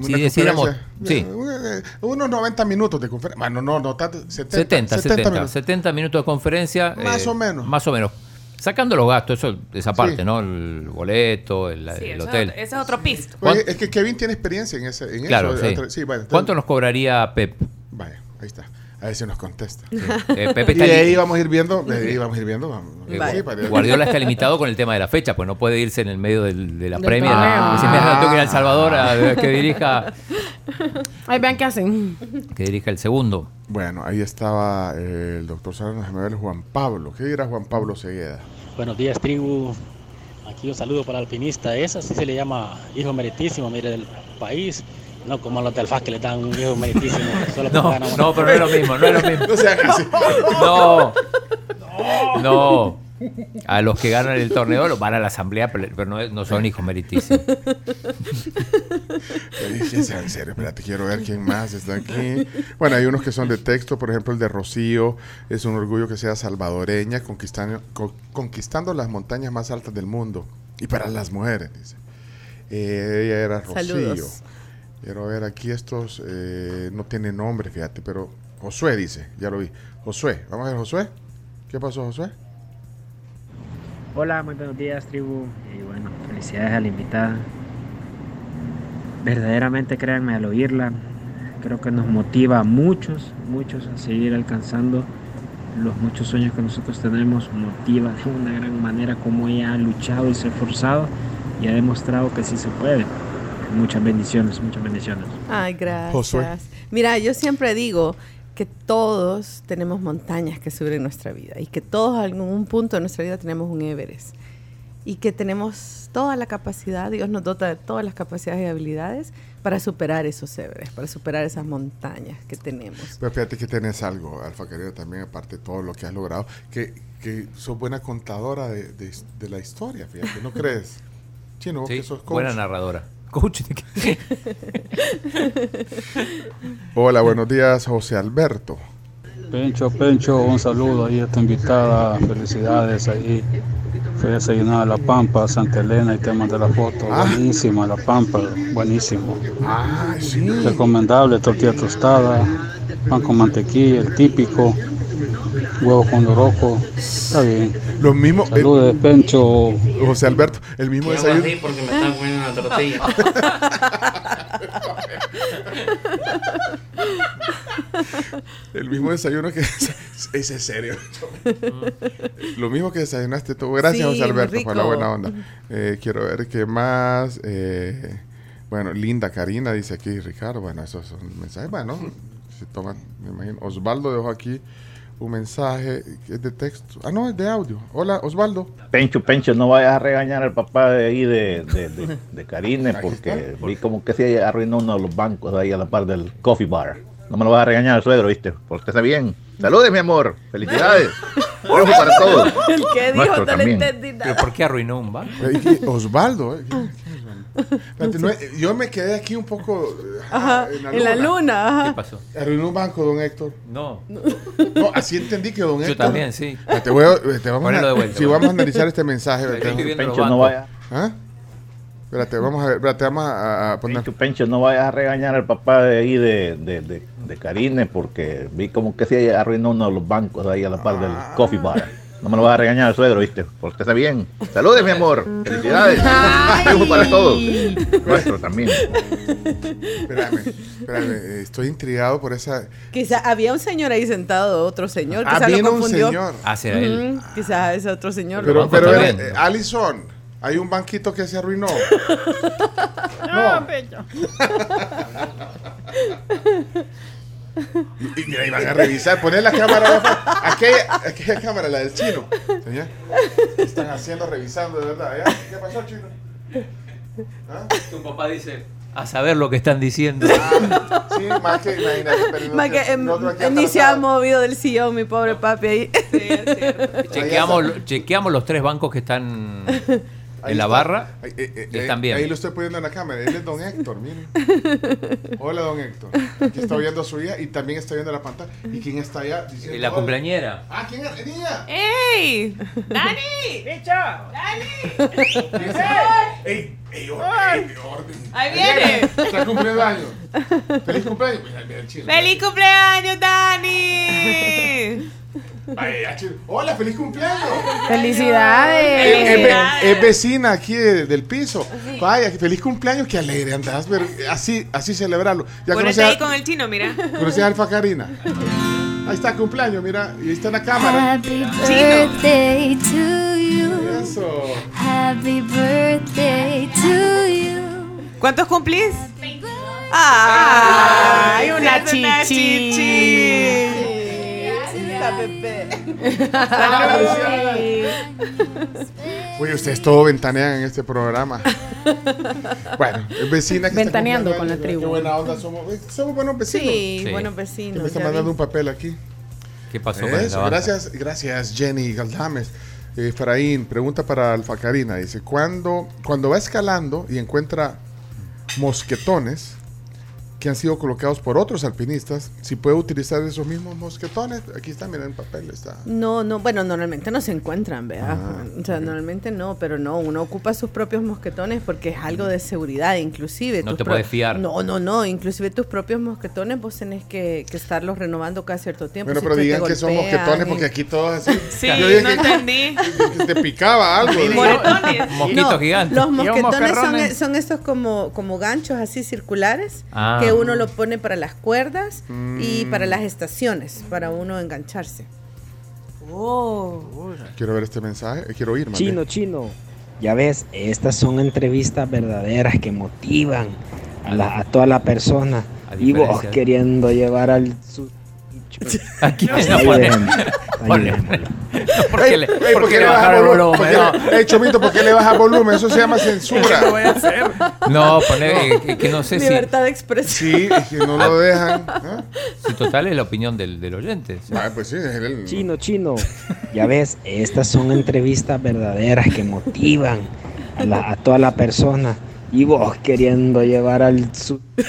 Si
Una conferencia,
sí,
eh, Unos 90 minutos de conferencia. Bueno, no, no tanto. 70,
70, 70,
minutos.
70 minutos de conferencia. eh,
Más o menos.
Más o menos. Sacando los gastos, eso esa parte,
Sí.
¿no? El boleto, el,
Sí,
el hotel.
Es, ese es otro pisto.
Oye, es que Kevin tiene experiencia en, ese, en
Claro,
eso.
sí.
Otra- sí, bueno, entonces-
¿Cuánto nos cobraría Pep?
Vaya, ahí está. A ver si nos contesta.
Eh, Pepe
Y ahí vamos a ir viendo. de ahí vamos a ir viendo. vamos.
Eh,
Vale.
Sí, para-
Guardiola está limitado con el tema de la fecha, pues no puede irse en el medio del- de la
Del.
Decir, "Mira, no tengo que ir a El Salvador a- que dirija
Ahí vean qué hacen.
que dirija el segundo.
Bueno, ahí estaba eh, el doctor Sarano Gemel Juan Pablo. ¿Qué dirá Juan Pablo Segueda?
Buenos días, tribu. Aquí un saludo para el alpinista. Esa sí se le llama hijo meritísimo, mire, del país. No como a los del FAS que le dan un hijo meritísimo. Solo
No, no, pero no es lo mismo, no es lo mismo.
No sean así.
No. No. A los que ganan el torneo los van a la asamblea, pero no, no son hijos meritísimos.
Eh, sí, sea en serio, espérate, quiero ver quién más está aquí. Bueno, hay unos que son de texto, por ejemplo, el de Rocío. Es un orgullo que sea salvadoreña, conquistando, co- conquistando las montañas más altas del mundo. Y para las mujeres, dice. Eh, ella era Rocío.
Saludos.
Quiero ver aquí estos, eh, no tiene nombre, fíjate, pero Josué dice, ya lo vi. Josué, vamos a ver Josué. ¿Qué pasó, Josué?
Hola, muy buenos días, tribu. Y bueno, felicidades a la invitada. Verdaderamente, créanme, al oírla, creo que nos motiva a muchos, muchos a seguir alcanzando los muchos sueños que nosotros tenemos. Motiva de una gran manera como ella ha luchado y se ha esforzado. y ha demostrado que sí se puede. Muchas bendiciones, muchas bendiciones.
Ay, gracias.
Josué.
Mira, yo siempre digo que todos tenemos montañas que subir en nuestra vida y que todos en algún punto de nuestra vida tenemos un Everest y que tenemos toda la capacidad, Dios nos dota de todas las capacidades y habilidades para superar esos Everest, para superar esas montañas que tenemos.
Pero fíjate que tenés algo, Alfa Querido, también, aparte de todo lo que has logrado, que, que sos buena contadora de, de- de la historia, fíjate, ¿no crees? Chino,
Sí,
que sos coach.
buena narradora. Coach.
Hola, buenos días, José Alberto.
Pencho, Pencho, un saludo ahí a tu invitada, felicidades ahí. Fui a desayunar a La Pampa, Santa Elena y te mandé la foto. Buenísima La Pampa, buenísimo.
Ah, sí.
Recomendable, tortilla tostada, pan con mantequilla, el típico, huevo con loroco. Está bien.
Lo mismo.
Saludos, Pencho.
José Alberto, el mismo desayuno.
así porque me están comiendo una tortilla.
El mismo desayuno que ese es serio. Lo mismo que desayunaste tú. Gracias,
Sí,
José Alberto, por la buena onda. Eh, quiero ver qué más. eh, bueno, Linda Karina dice aquí, Ricardo. Bueno, esos son mensajes. Bueno, se toman, me imagino. Osvaldo dejó aquí un mensaje es de texto. Ah, no, es de audio. Hola, Osvaldo.
Pencho, Pencho, no vayas a regañar al papá de ahí de, de, de, de Karine porque vi como que se arruinó uno de los bancos ahí a la par del coffee bar. No me lo vas a regañar al suegro, ¿viste? Porque está bien. Saludes, mi amor. Felicidades. Ojo para todos.
El que dijo,
Nuestro
no entendí
¿Pero por qué arruinó un banco?
¿qué? Osvaldo. eh, ¿qué- qué es Espérate, no es- yo me quedé aquí un poco eh,
Ajá, en la luna, ajá.
¿Qué pasó?
Arruinó un banco, don Héctor.
No.
No, así entendí que don
Yo
Héctor.
también, sí.
Eh, Te voy a, eh, te vamos
Ponelo
a,
de vuelta,
si vamos a analizar este mensaje.
Pencho, no vaya.
¿Ah? Espérate, vamos a ver. Espérate, vamos a, a poner.
Pencho, Pencho, no vayas a regañar al papá de ahí de, de, de, de Karine porque vi como que se arruinó uno de los bancos ahí a la par del coffee bar. No me lo vas a regañar al suegro, ¿viste? Porque está bien. Saludes, mi amor. Felicidades. Para todos. Nuestro también.
Espérame, espérame. eh, Estoy intrigado por esa.
Quizá había un señor ahí sentado, otro señor, quizá lo
vino un señor.
Será él.
Ujú, Quizás ese otro señor.
Pero, pero
confundió.
eh, eh, Alison, hay un banquito que se arruinó.
No, Pencho.
Y, mira, iban a revisar, poner la cámara. Aquella, aquella cámara, la del chino. Señor, ¿qué están haciendo, revisando de verdad? ¿Ya? ¿Qué pasó, chino? ¿Ah?
Tu papá dice, a saber lo que están diciendo.
Sí, más que imagínate. pero
Más que em, ni se ha movido del sillón, mi pobre papi ahí.
chequeamos, lo- chequeamos los tres bancos que están
Ahí
en la
está.
barra.
Ahí, eh, eh,
y están
ahí-
bien.
Ahí lo estoy poniendo en la cámara. Él es don Héctor, miren. Hola, don Héctor. Aquí está viendo a su hija y también está viendo la pantalla. ¿Y quién está allá? diciendo
Y la cumpleañera.
Ah, ¿quién es? ¡Niña!
¡Ey! ¡Dani!
¡Bicho!
¡Ey! ¡Ey, orden! ¡Ey, orden!
Ahí viene.
Está cumpliendo años. ¡Feliz cumpleaños! Mira, mira el chino.
¡Feliz cumpleaños, Dani!
Vaya. ¡Hola, feliz cumpleaños!
¡Felicidades!
Es, es ve- es vecina aquí de- del piso. Vaya, feliz cumpleaños, qué alegre andás, pero así, así celebrarlo. ¿Ya
Ponete
conoces
ahí
a,
con el chino, mira.
conoces a Alfa Karina? Ahí está, cumpleaños, mira, y ahí está en la cámara.
Happy birthday to you.
Eso.
Happy birthday to you.
¿Cuántos cumplís?
¡Ay, una
es una
chichi!
Oye, ustedes todo ventanean en este programa. Bueno, vecina que está
Ventaneando
cumpliendo
con la tribu.
Qué buena onda somos. eh, Somos buenos vecinos.
Sí,
Sí.
buenos
Que
vecinos.
me está mandando
vi.
un papel aquí.
¿Qué pasó
Eso,
banda?
gracias, gracias Jenny Galdames. Eh, Efraín, pregunta para Alfa Karina. Dice, cuando, cuando va escalando y encuentra mosquetones que han sido colocados por otros alpinistas, si puede utilizar esos mismos mosquetones, aquí está, miren el papel, está.
No, no, bueno, normalmente no se encuentran, ¿verdad?
Ah,
o sea, normalmente no, pero no, uno ocupa sus propios mosquetones porque es algo de seguridad, inclusive.
No te puedes fiar.
No, no, no, inclusive tus propios mosquetones vos tenés que, que estarlos renovando cada cierto tiempo.
Bueno,
si
pero digan que son mosquetones
y-
porque aquí todos así.
Sí,
Yo dije
no
que-
entendí.
que te picaba algo.
Moretones.
Mosquito
No,
gigante.
Los mosquetones son,
moscarrones.
son estos como, como ganchos así circulares
Ah.
que uno lo pone para las cuerdas y
Mm.
para las estaciones, para uno engancharse.
Oh.
Quiero ver este mensaje, eh, quiero oír,
Chino,
bien.
chino.
Ya ves, estas son entrevistas verdaderas que motivan a, la- a toda la persona.
A
Y vos queriendo llevar al... su-
Aquí
Ahí
no pone-
dejémoslo, ahí
pone-
dejémoslo.
¿Por qué le, por
¿por
qué
qué
le el volumen?
¿Por qué- Ey, Chomito, ¿por qué le baja volumen? Eso se llama censura.
No, poner eh, que no sé si,
Libertad de expresión.
Sí, es que no lo dejan. ¿eh?
si total es la opinión del, del oyente. sí.
Ah, pues sí, es el-
Chino, chino. Ya ves, estas son entrevistas verdaderas que motivan a, la- a toda la persona. Y vos queriendo llevar al... su-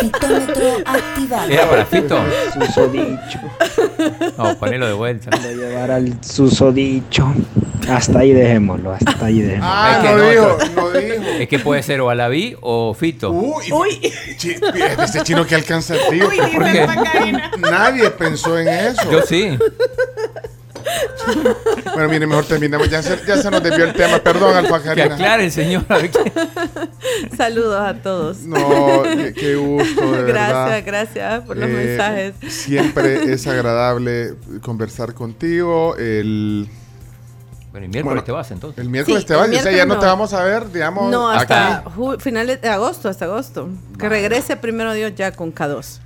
Fitómetro activado.
¿Era para Fito?
susodicho.
No, ponelo de vuelta.
Queriendo llevar al susodicho. Hasta ahí dejémoslo, hasta ahí dejémoslo.
Ah,
Es que
no
no,
dijo,
esto-
no dijo.
Es que puede ser o Alaví o Fito.
Uy, chi- este chino que alcanza el tío.
Uy,
¿por
dice
qué?
el Macarena.
Nadie pensó en eso.
Yo sí.
Bueno, mire, mejor terminamos. Ya se, ya se nos desvió el tema. Perdón, Alfa
Que aclare el señor.
Saludos a todos.
No, qué, qué gusto, de verdad.
Gracias, gracias por los
Eh,
mensajes.
Siempre es agradable conversar contigo. El,
Bueno, y miércoles
Bueno,
te vas entonces.
el miércoles
Sí,
te vas.
el
O sea, ya no,
no.
te vamos a ver, digamos.
No, hasta finales de agosto, hasta agosto. Que regrese primero Dios ya con K2.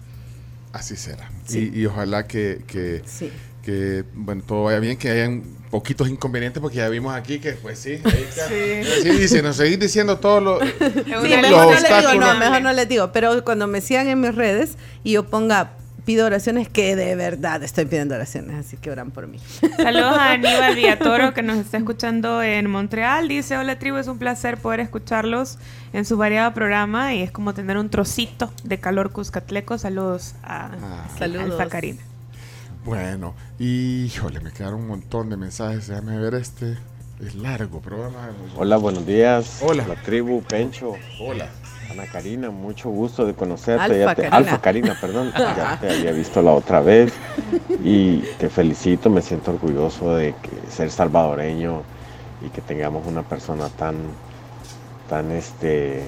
Así será.
Sí.
Y, y ojalá que, que,
Sí.
Que, bueno, todo vaya bien, que hayan poquitos inconvenientes, porque ya vimos aquí que, pues sí. ahí está.
Sí.
Sí, dice, nos seguís diciendo todo lo.
Sí,
Los
mejor no digo, no, mejor no les digo. Pero cuando me sigan en mis redes y yo ponga pido oraciones, que de verdad estoy pidiendo oraciones, así que oran por mí.
Saludos a Aníbal Villatoro que nos está escuchando en Montreal. Dice, hola tribu, es un placer poder escucharlos en su variado programa y es como tener un trocito de calor cuscatleco. Saludos a
Ah.
Saludos.
Alfa Karina.
Bueno, y híjole, me quedaron un montón de mensajes. Déjame ver este. Es largo, pero vamos a ver.
Hola, buenos días.
Hola.
La tribu, Pencho.
Hola.
Ana Karina, mucho gusto de conocerte.
Alfa
Ya te-
Karina.
Alfa Karina, perdón. Ya te había visto la otra vez. Y te felicito, me siento orgulloso de que ser salvadoreño y que tengamos una persona tan, tan este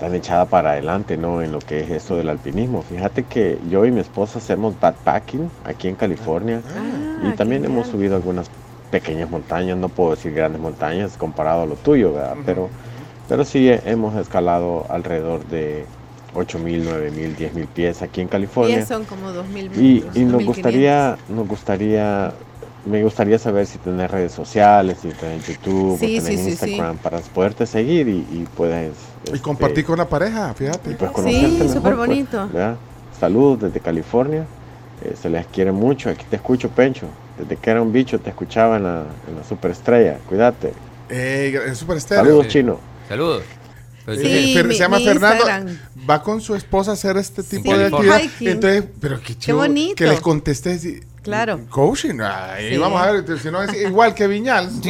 tan echada para adelante, ¿no? En lo que es esto del alpinismo. Fíjate que yo y mi esposa hacemos backpacking aquí en California
Ah,
y también hemos subido algunas pequeñas montañas, no puedo decir grandes montañas comparado a lo tuyo, ¿verdad? Pero, pero sí he- hemos escalado alrededor de 8.000, 9.000, 10.000 pies aquí en
Y
California.
son como 2000
Y,
metros,
y nos
2500.
gustaría, nos gustaría, me gustaría saber si tenés redes sociales, si tenés YouTube,
Sí,
o tenés
sí, sí, sí.
Instagram para poderte seguir y, y puedes
Y
este,
compartir con la pareja, fíjate.
y pues
Sí, súper
pues,
bonito.
Saludos desde California. eh, se les quiere mucho. Aquí te escucho, Pencho. Desde que era un bicho te escuchaba en la, en la superestrella. Cuídate.
Ey, es súper estéreo.
Saludos,
Sí.
chino.
Saludos. Pero
Eh,
Sí,
Fer-
mi-
se llama
mi
Fernando.
Instagram.
Va con su esposa a hacer este tipo
Sí.
de actividad. Entonces, pero qué chido.
bonito.
Que les contestes. Y-
Claro.
Coaching. Ay,
Sí.
Vamos a ver. Si no es igual que Viñal.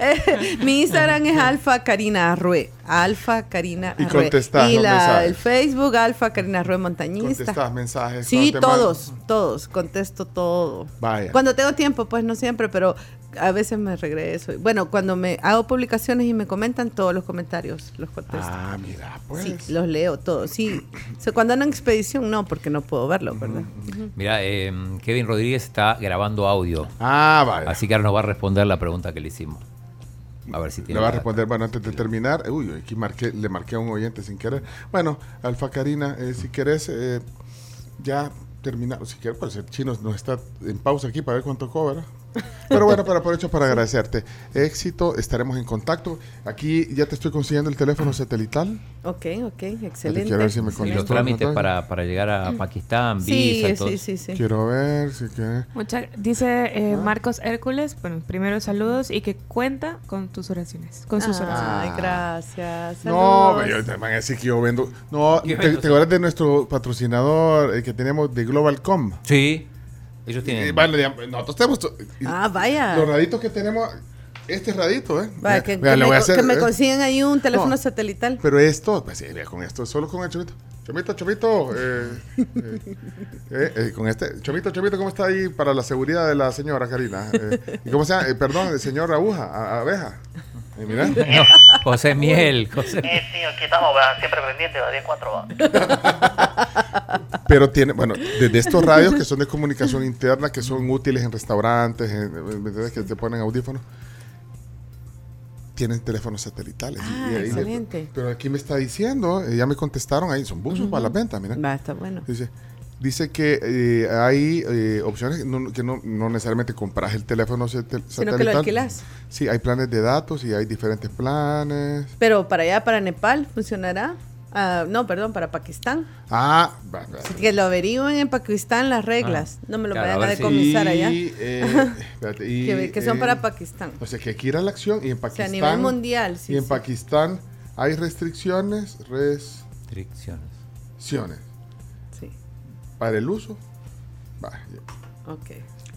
Eh, mi Instagram es Alfa Karina Arrue. Alfa Karina
Y
Arrue.
contestás
Y la, el Facebook, Alfa Karina Arrue Montañista.
Contestas mensajes.
Sí, todos, todos, contesto todo.
Vaya.
Cuando tengo tiempo, pues no siempre, pero a veces me regreso. Bueno, cuando me hago publicaciones y me comentan todos los comentarios, los contesto.
Ah, mira, pues.
Sí, los leo todos. Sí, O sea, cuando ando en expedición, no, porque no puedo verlo, ¿verdad?
Mira, eh, Kevin Rodríguez está grabando audio.
Ah, vaya.
Así que ahora nos va a responder la pregunta que le hicimos. A ver si tiene.
Le va a responder, bueno, antes de terminar, uy, aquí marqué, le marqué a un oyente sin querer. Bueno, Alfa Karina, eh, si querés, eh, ya terminar, si quieres, pues el chino nos está en pausa aquí para ver cuánto cobra. Pero bueno, pero aprovecho para agradecerte. Éxito, estaremos en contacto. Aquí ya te estoy consiguiendo el teléfono satelital.
Ok, ok, excelente.
quiero ver si me
Y
excelente.
los trámites para, para llegar a Pakistán,
Sí,
visa
sí,
todo.
sí, sí.
Quiero ver si que...
Mucha- dice eh,
Ah.
Marcos Hércules, bueno, primero saludos y que cuenta con tus oraciones, con sus oraciones.
Ay, gracias.
No,
saludos.
yo- te van a decir que yo vendo. No,
¿Qué
¿te,
vendo?
te acuerdas de nuestro patrocinador eh, que tenemos de Globalcom?
Sí. Ellos
Eh,
tienen.
vale, ya, nosotros tenemos.
Ah, vaya.
Los raditos que tenemos. Este radito, ¿eh?
Vaya, que, me,
hacer,
que me
¿eh?
consiguen ahí un teléfono
No.
satelital.
Pero esto, pues sí, vea, con esto, solo con el chomito. Chomito, chomito. eh, eh, eh, eh, con este. Chomito, chomito, ¿cómo está ahí para la seguridad de la señora Karina? Eh, ¿y ¿Cómo se llama? Eh, perdón, el señor aguja, a- abeja. Eh, mira.
No, José Miel. José
Eh, sí, aquí estamos, ¿verdad? siempre pendientes, va 10-4. va.
Pero tiene, bueno, desde estos radios que son de comunicación interna, que son útiles en restaurantes, en- que te ponen audífonos, tienen teléfonos satelitales.
Ah,
Y ahí le-
excelente.
pero aquí me está diciendo, eh, ya me contestaron ahí, son buzos para la venta, mira.
Va, está bueno.
Dice, dice que eh, hay eh, opciones no- que no, no necesariamente compras el teléfono satel-
Sino que lo
satelital.
alquilas.
Sí, hay planes de datos y hay diferentes planes.
Pero para allá, para Nepal, ¿funcionará? Ah, no, perdón, para Pakistán.
Ah.
Que lo averigüen en Pakistán las reglas. no me lo
Claro,
vayan
a
decomisar allá.
Eh,
Ajá.
espérate, y,
que, que son
eh,
para Pakistán.
O sea, que aquí ir a la acción y en
O sea,
Pakistán.
a nivel mundial, sí.
y en
sí.
Pakistán hay restricciones.
Restricciones.
Para el uso. Va, ya.
Ok.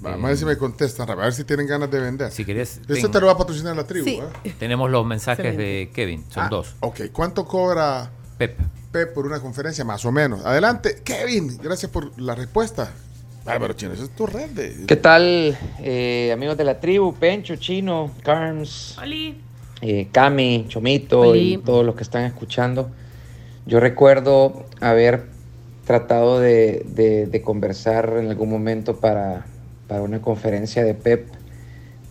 Va, Vamos a ver si me contestan, a ver si tienen ganas de vender.
Si querés.
Este
ten-
te lo va a patrocinar la tribu.
Sí.
¿eh?
Tenemos los mensajes
Excelente.
de Kevin, son
Ah,
dos.
Ok, ¿cuánto cobra
Pep?
Pep por una conferencia? Más o menos. Adelante, Kevin, gracias por la respuesta. Bárbaro, chino, esa es tu red de.
¿Qué tal, eh, amigos de la tribu? Pencho, Chino, Carms,
Oli.
eh, Cami, Chomito
Oli.
y todos los que están escuchando. Yo recuerdo haber tratado de, de- conversar en algún momento para, para una conferencia de PEP,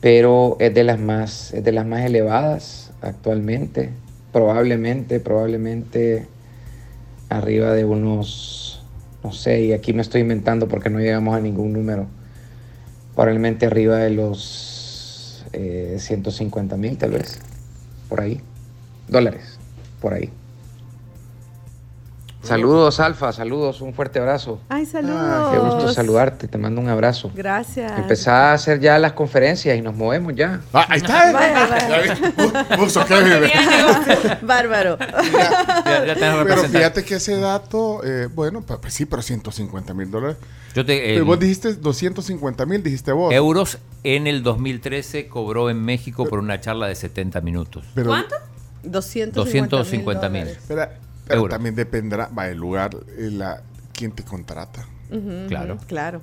pero es de las más, es de las más elevadas actualmente. Probablemente, probablemente arriba de unos, no sé, y aquí me estoy inventando porque no llegamos a ningún número. Probablemente arriba de los eh, 150 mil, tal vez, por ahí. Dólares, por ahí. Saludos, Alfa, saludos, un fuerte abrazo.
Ay,
Qué
saludos.
gusto saludarte, te mando un abrazo.
Gracias.
Empezá a hacer ya las conferencias y nos movemos ya.
Ah, ahí está.
Vaya, vaya.
Kevin.
Bárbaro.
Pero fíjate que ese dato, eh, bueno, pues, sí, pero 150 mil dólares.
Yo te,
vos dijiste 250 mil, dijiste vos.
Euros en el 2013 cobró en México por una charla de 70 minutos.
Pero-
¿Cuánto? 250
250 mil.
Pero,
Euro.
también dependerá, va, el lugar, eh, la, quién te contrata.
Claro.
Claro.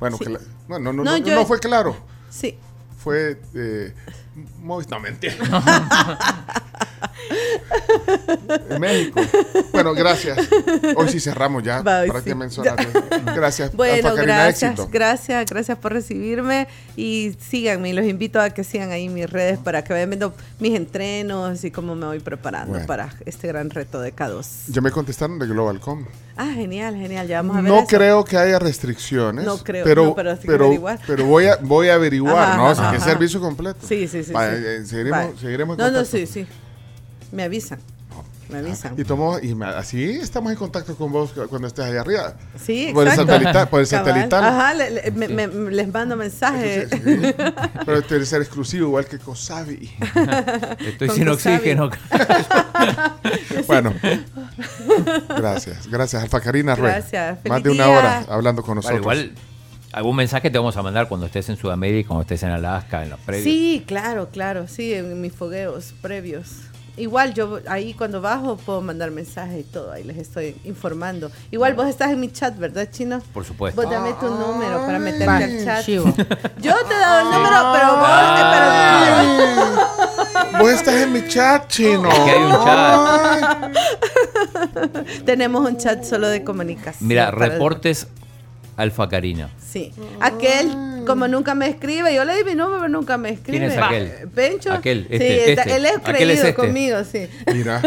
Bueno,
Sí.
no, no, no,
No,
no,
yo-
no fue claro.
Sí.
Fue. Eh, Movis- no, mentira. en México. Bueno, gracias. Hoy sí cerramos ya. Para
sí.
que mencionaste. Gracias.
Bueno,
Alfa Karina,
gracias,
éxito.
gracias, gracias por recibirme y síganme, y los invito a que sigan ahí mis redes para que vayan viendo mis entrenos y cómo me voy preparando
Bueno.
para este gran reto de K2.
Ya me contestaron de Globalcom.
Ah, genial, genial, ya vamos a ver
No
eso.
creo que haya restricciones.
No creo,
pero,
no, pero
pero,
averiguar.
pero voy a voy a averiguar,
Ajá,
¿no? O
ajá,
sea, que
ajá.
servicio completo.
Sí, sí, sí.
Vaya,
sí.
eh, seguiremos,
Vaya.
seguiremos en
No, no, sí, sí. Me avisan. Me avisan.
Y tomo, y me- así estamos en contacto con vos cuando estés allá arriba.
Sí,
Por el satelital. Por el satelital.
Ajá, le- le- me- me- les mando mensajes.
Pero este debe ser exclusivo, igual que Cosavi.
Estoy
Con
sin oxígeno.
bueno, gracias. Gracias, Alfa Karina Rue.
Gracias.
Más de una
día.
hora hablando con
Vale,
nosotros.
igual algún mensaje te vamos a mandar cuando estés en Sudamérica, cuando estés en Alaska, en los previos.
Sí, claro, claro, sí, en mis fogueos previos. Igual yo ahí cuando bajo puedo mandar mensajes y todo, ahí les estoy informando. Igual vos estás en mi chat, ¿verdad, Chino?
Por supuesto.
Vos dame tu número para meterte al chat.
chivo.
Yo te he dado el número, pero vos... eh,
Vos estás en mi chat, chino.
Aquí hay un
chat.
pero- Tenemos un chat solo de comunicación.
Mira, reportes Alfa Karina.
Sí. Aquel, como nunca me escribe, yo le di mi número, pero nunca me escribe.
¿Quién es aquel?
Pencho.
Aquel,
sí,
este,
está-
este.
él es
Aquel
creído
es este.
conmigo, sí.
Mira,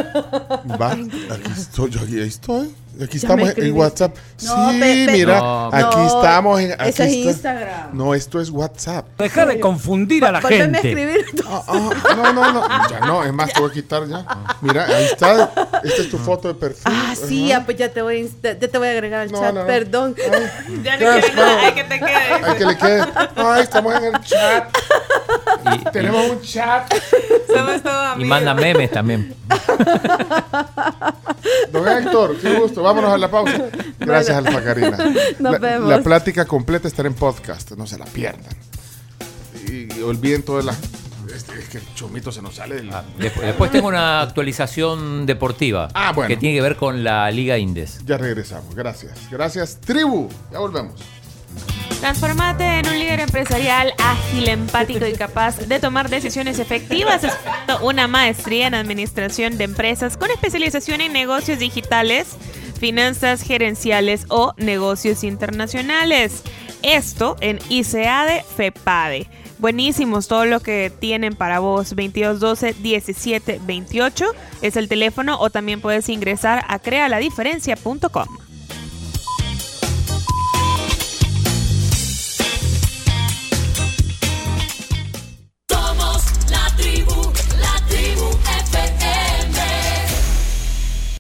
va, aquí estoy, yo aquí estoy. Aquí
Ya
estamos en. WhatsApp.
No,
sí,
pe- pe-
mira,
No,
aquí
no,
estamos en. Aquí
ese es
está-
Instagram.
No, esto es WhatsApp.
Deja de confundir a la gente.
escribir.
Ah, ah, no, no, no. Ya no, es más, te voy a quitar ya. Mira, ahí está. Esta es tu foto de perfil.
Ah, sí, pues ya te voy ya te voy a agregar al
No,
chat,
no, no.
perdón.
Ya no
no.
nada, hay que te quede.
Hay que le quede. Ay, estamos en el chat. Tenemos un chat.
Somos todos
Y
amigos.
manda memes también.
Don Héctor, qué gusto. Vámonos a la pausa. Gracias, Alfa Karina.
Nos
la,
vemos.
la plática completa estará en podcast. No se la pierdan. Y, y olviden todas las. Este, es que el chomito se nos sale del.
Después, después tengo una actualización deportiva
Ah, bueno.
que tiene que ver con la Liga Indes.
Ya regresamos. Gracias. Gracias, tribu. Ya volvemos.
Transformate en un líder empresarial ágil, empático y capaz de tomar decisiones efectivas, una maestría en administración de empresas con especialización en negocios digitales. Finanzas gerenciales o negocios internacionales. Esto en ICEADE FEPADE. Buenísimos todo lo que tienen para vos. 2212 1728 es el teléfono o también puedes ingresar a crealadiferencia.com.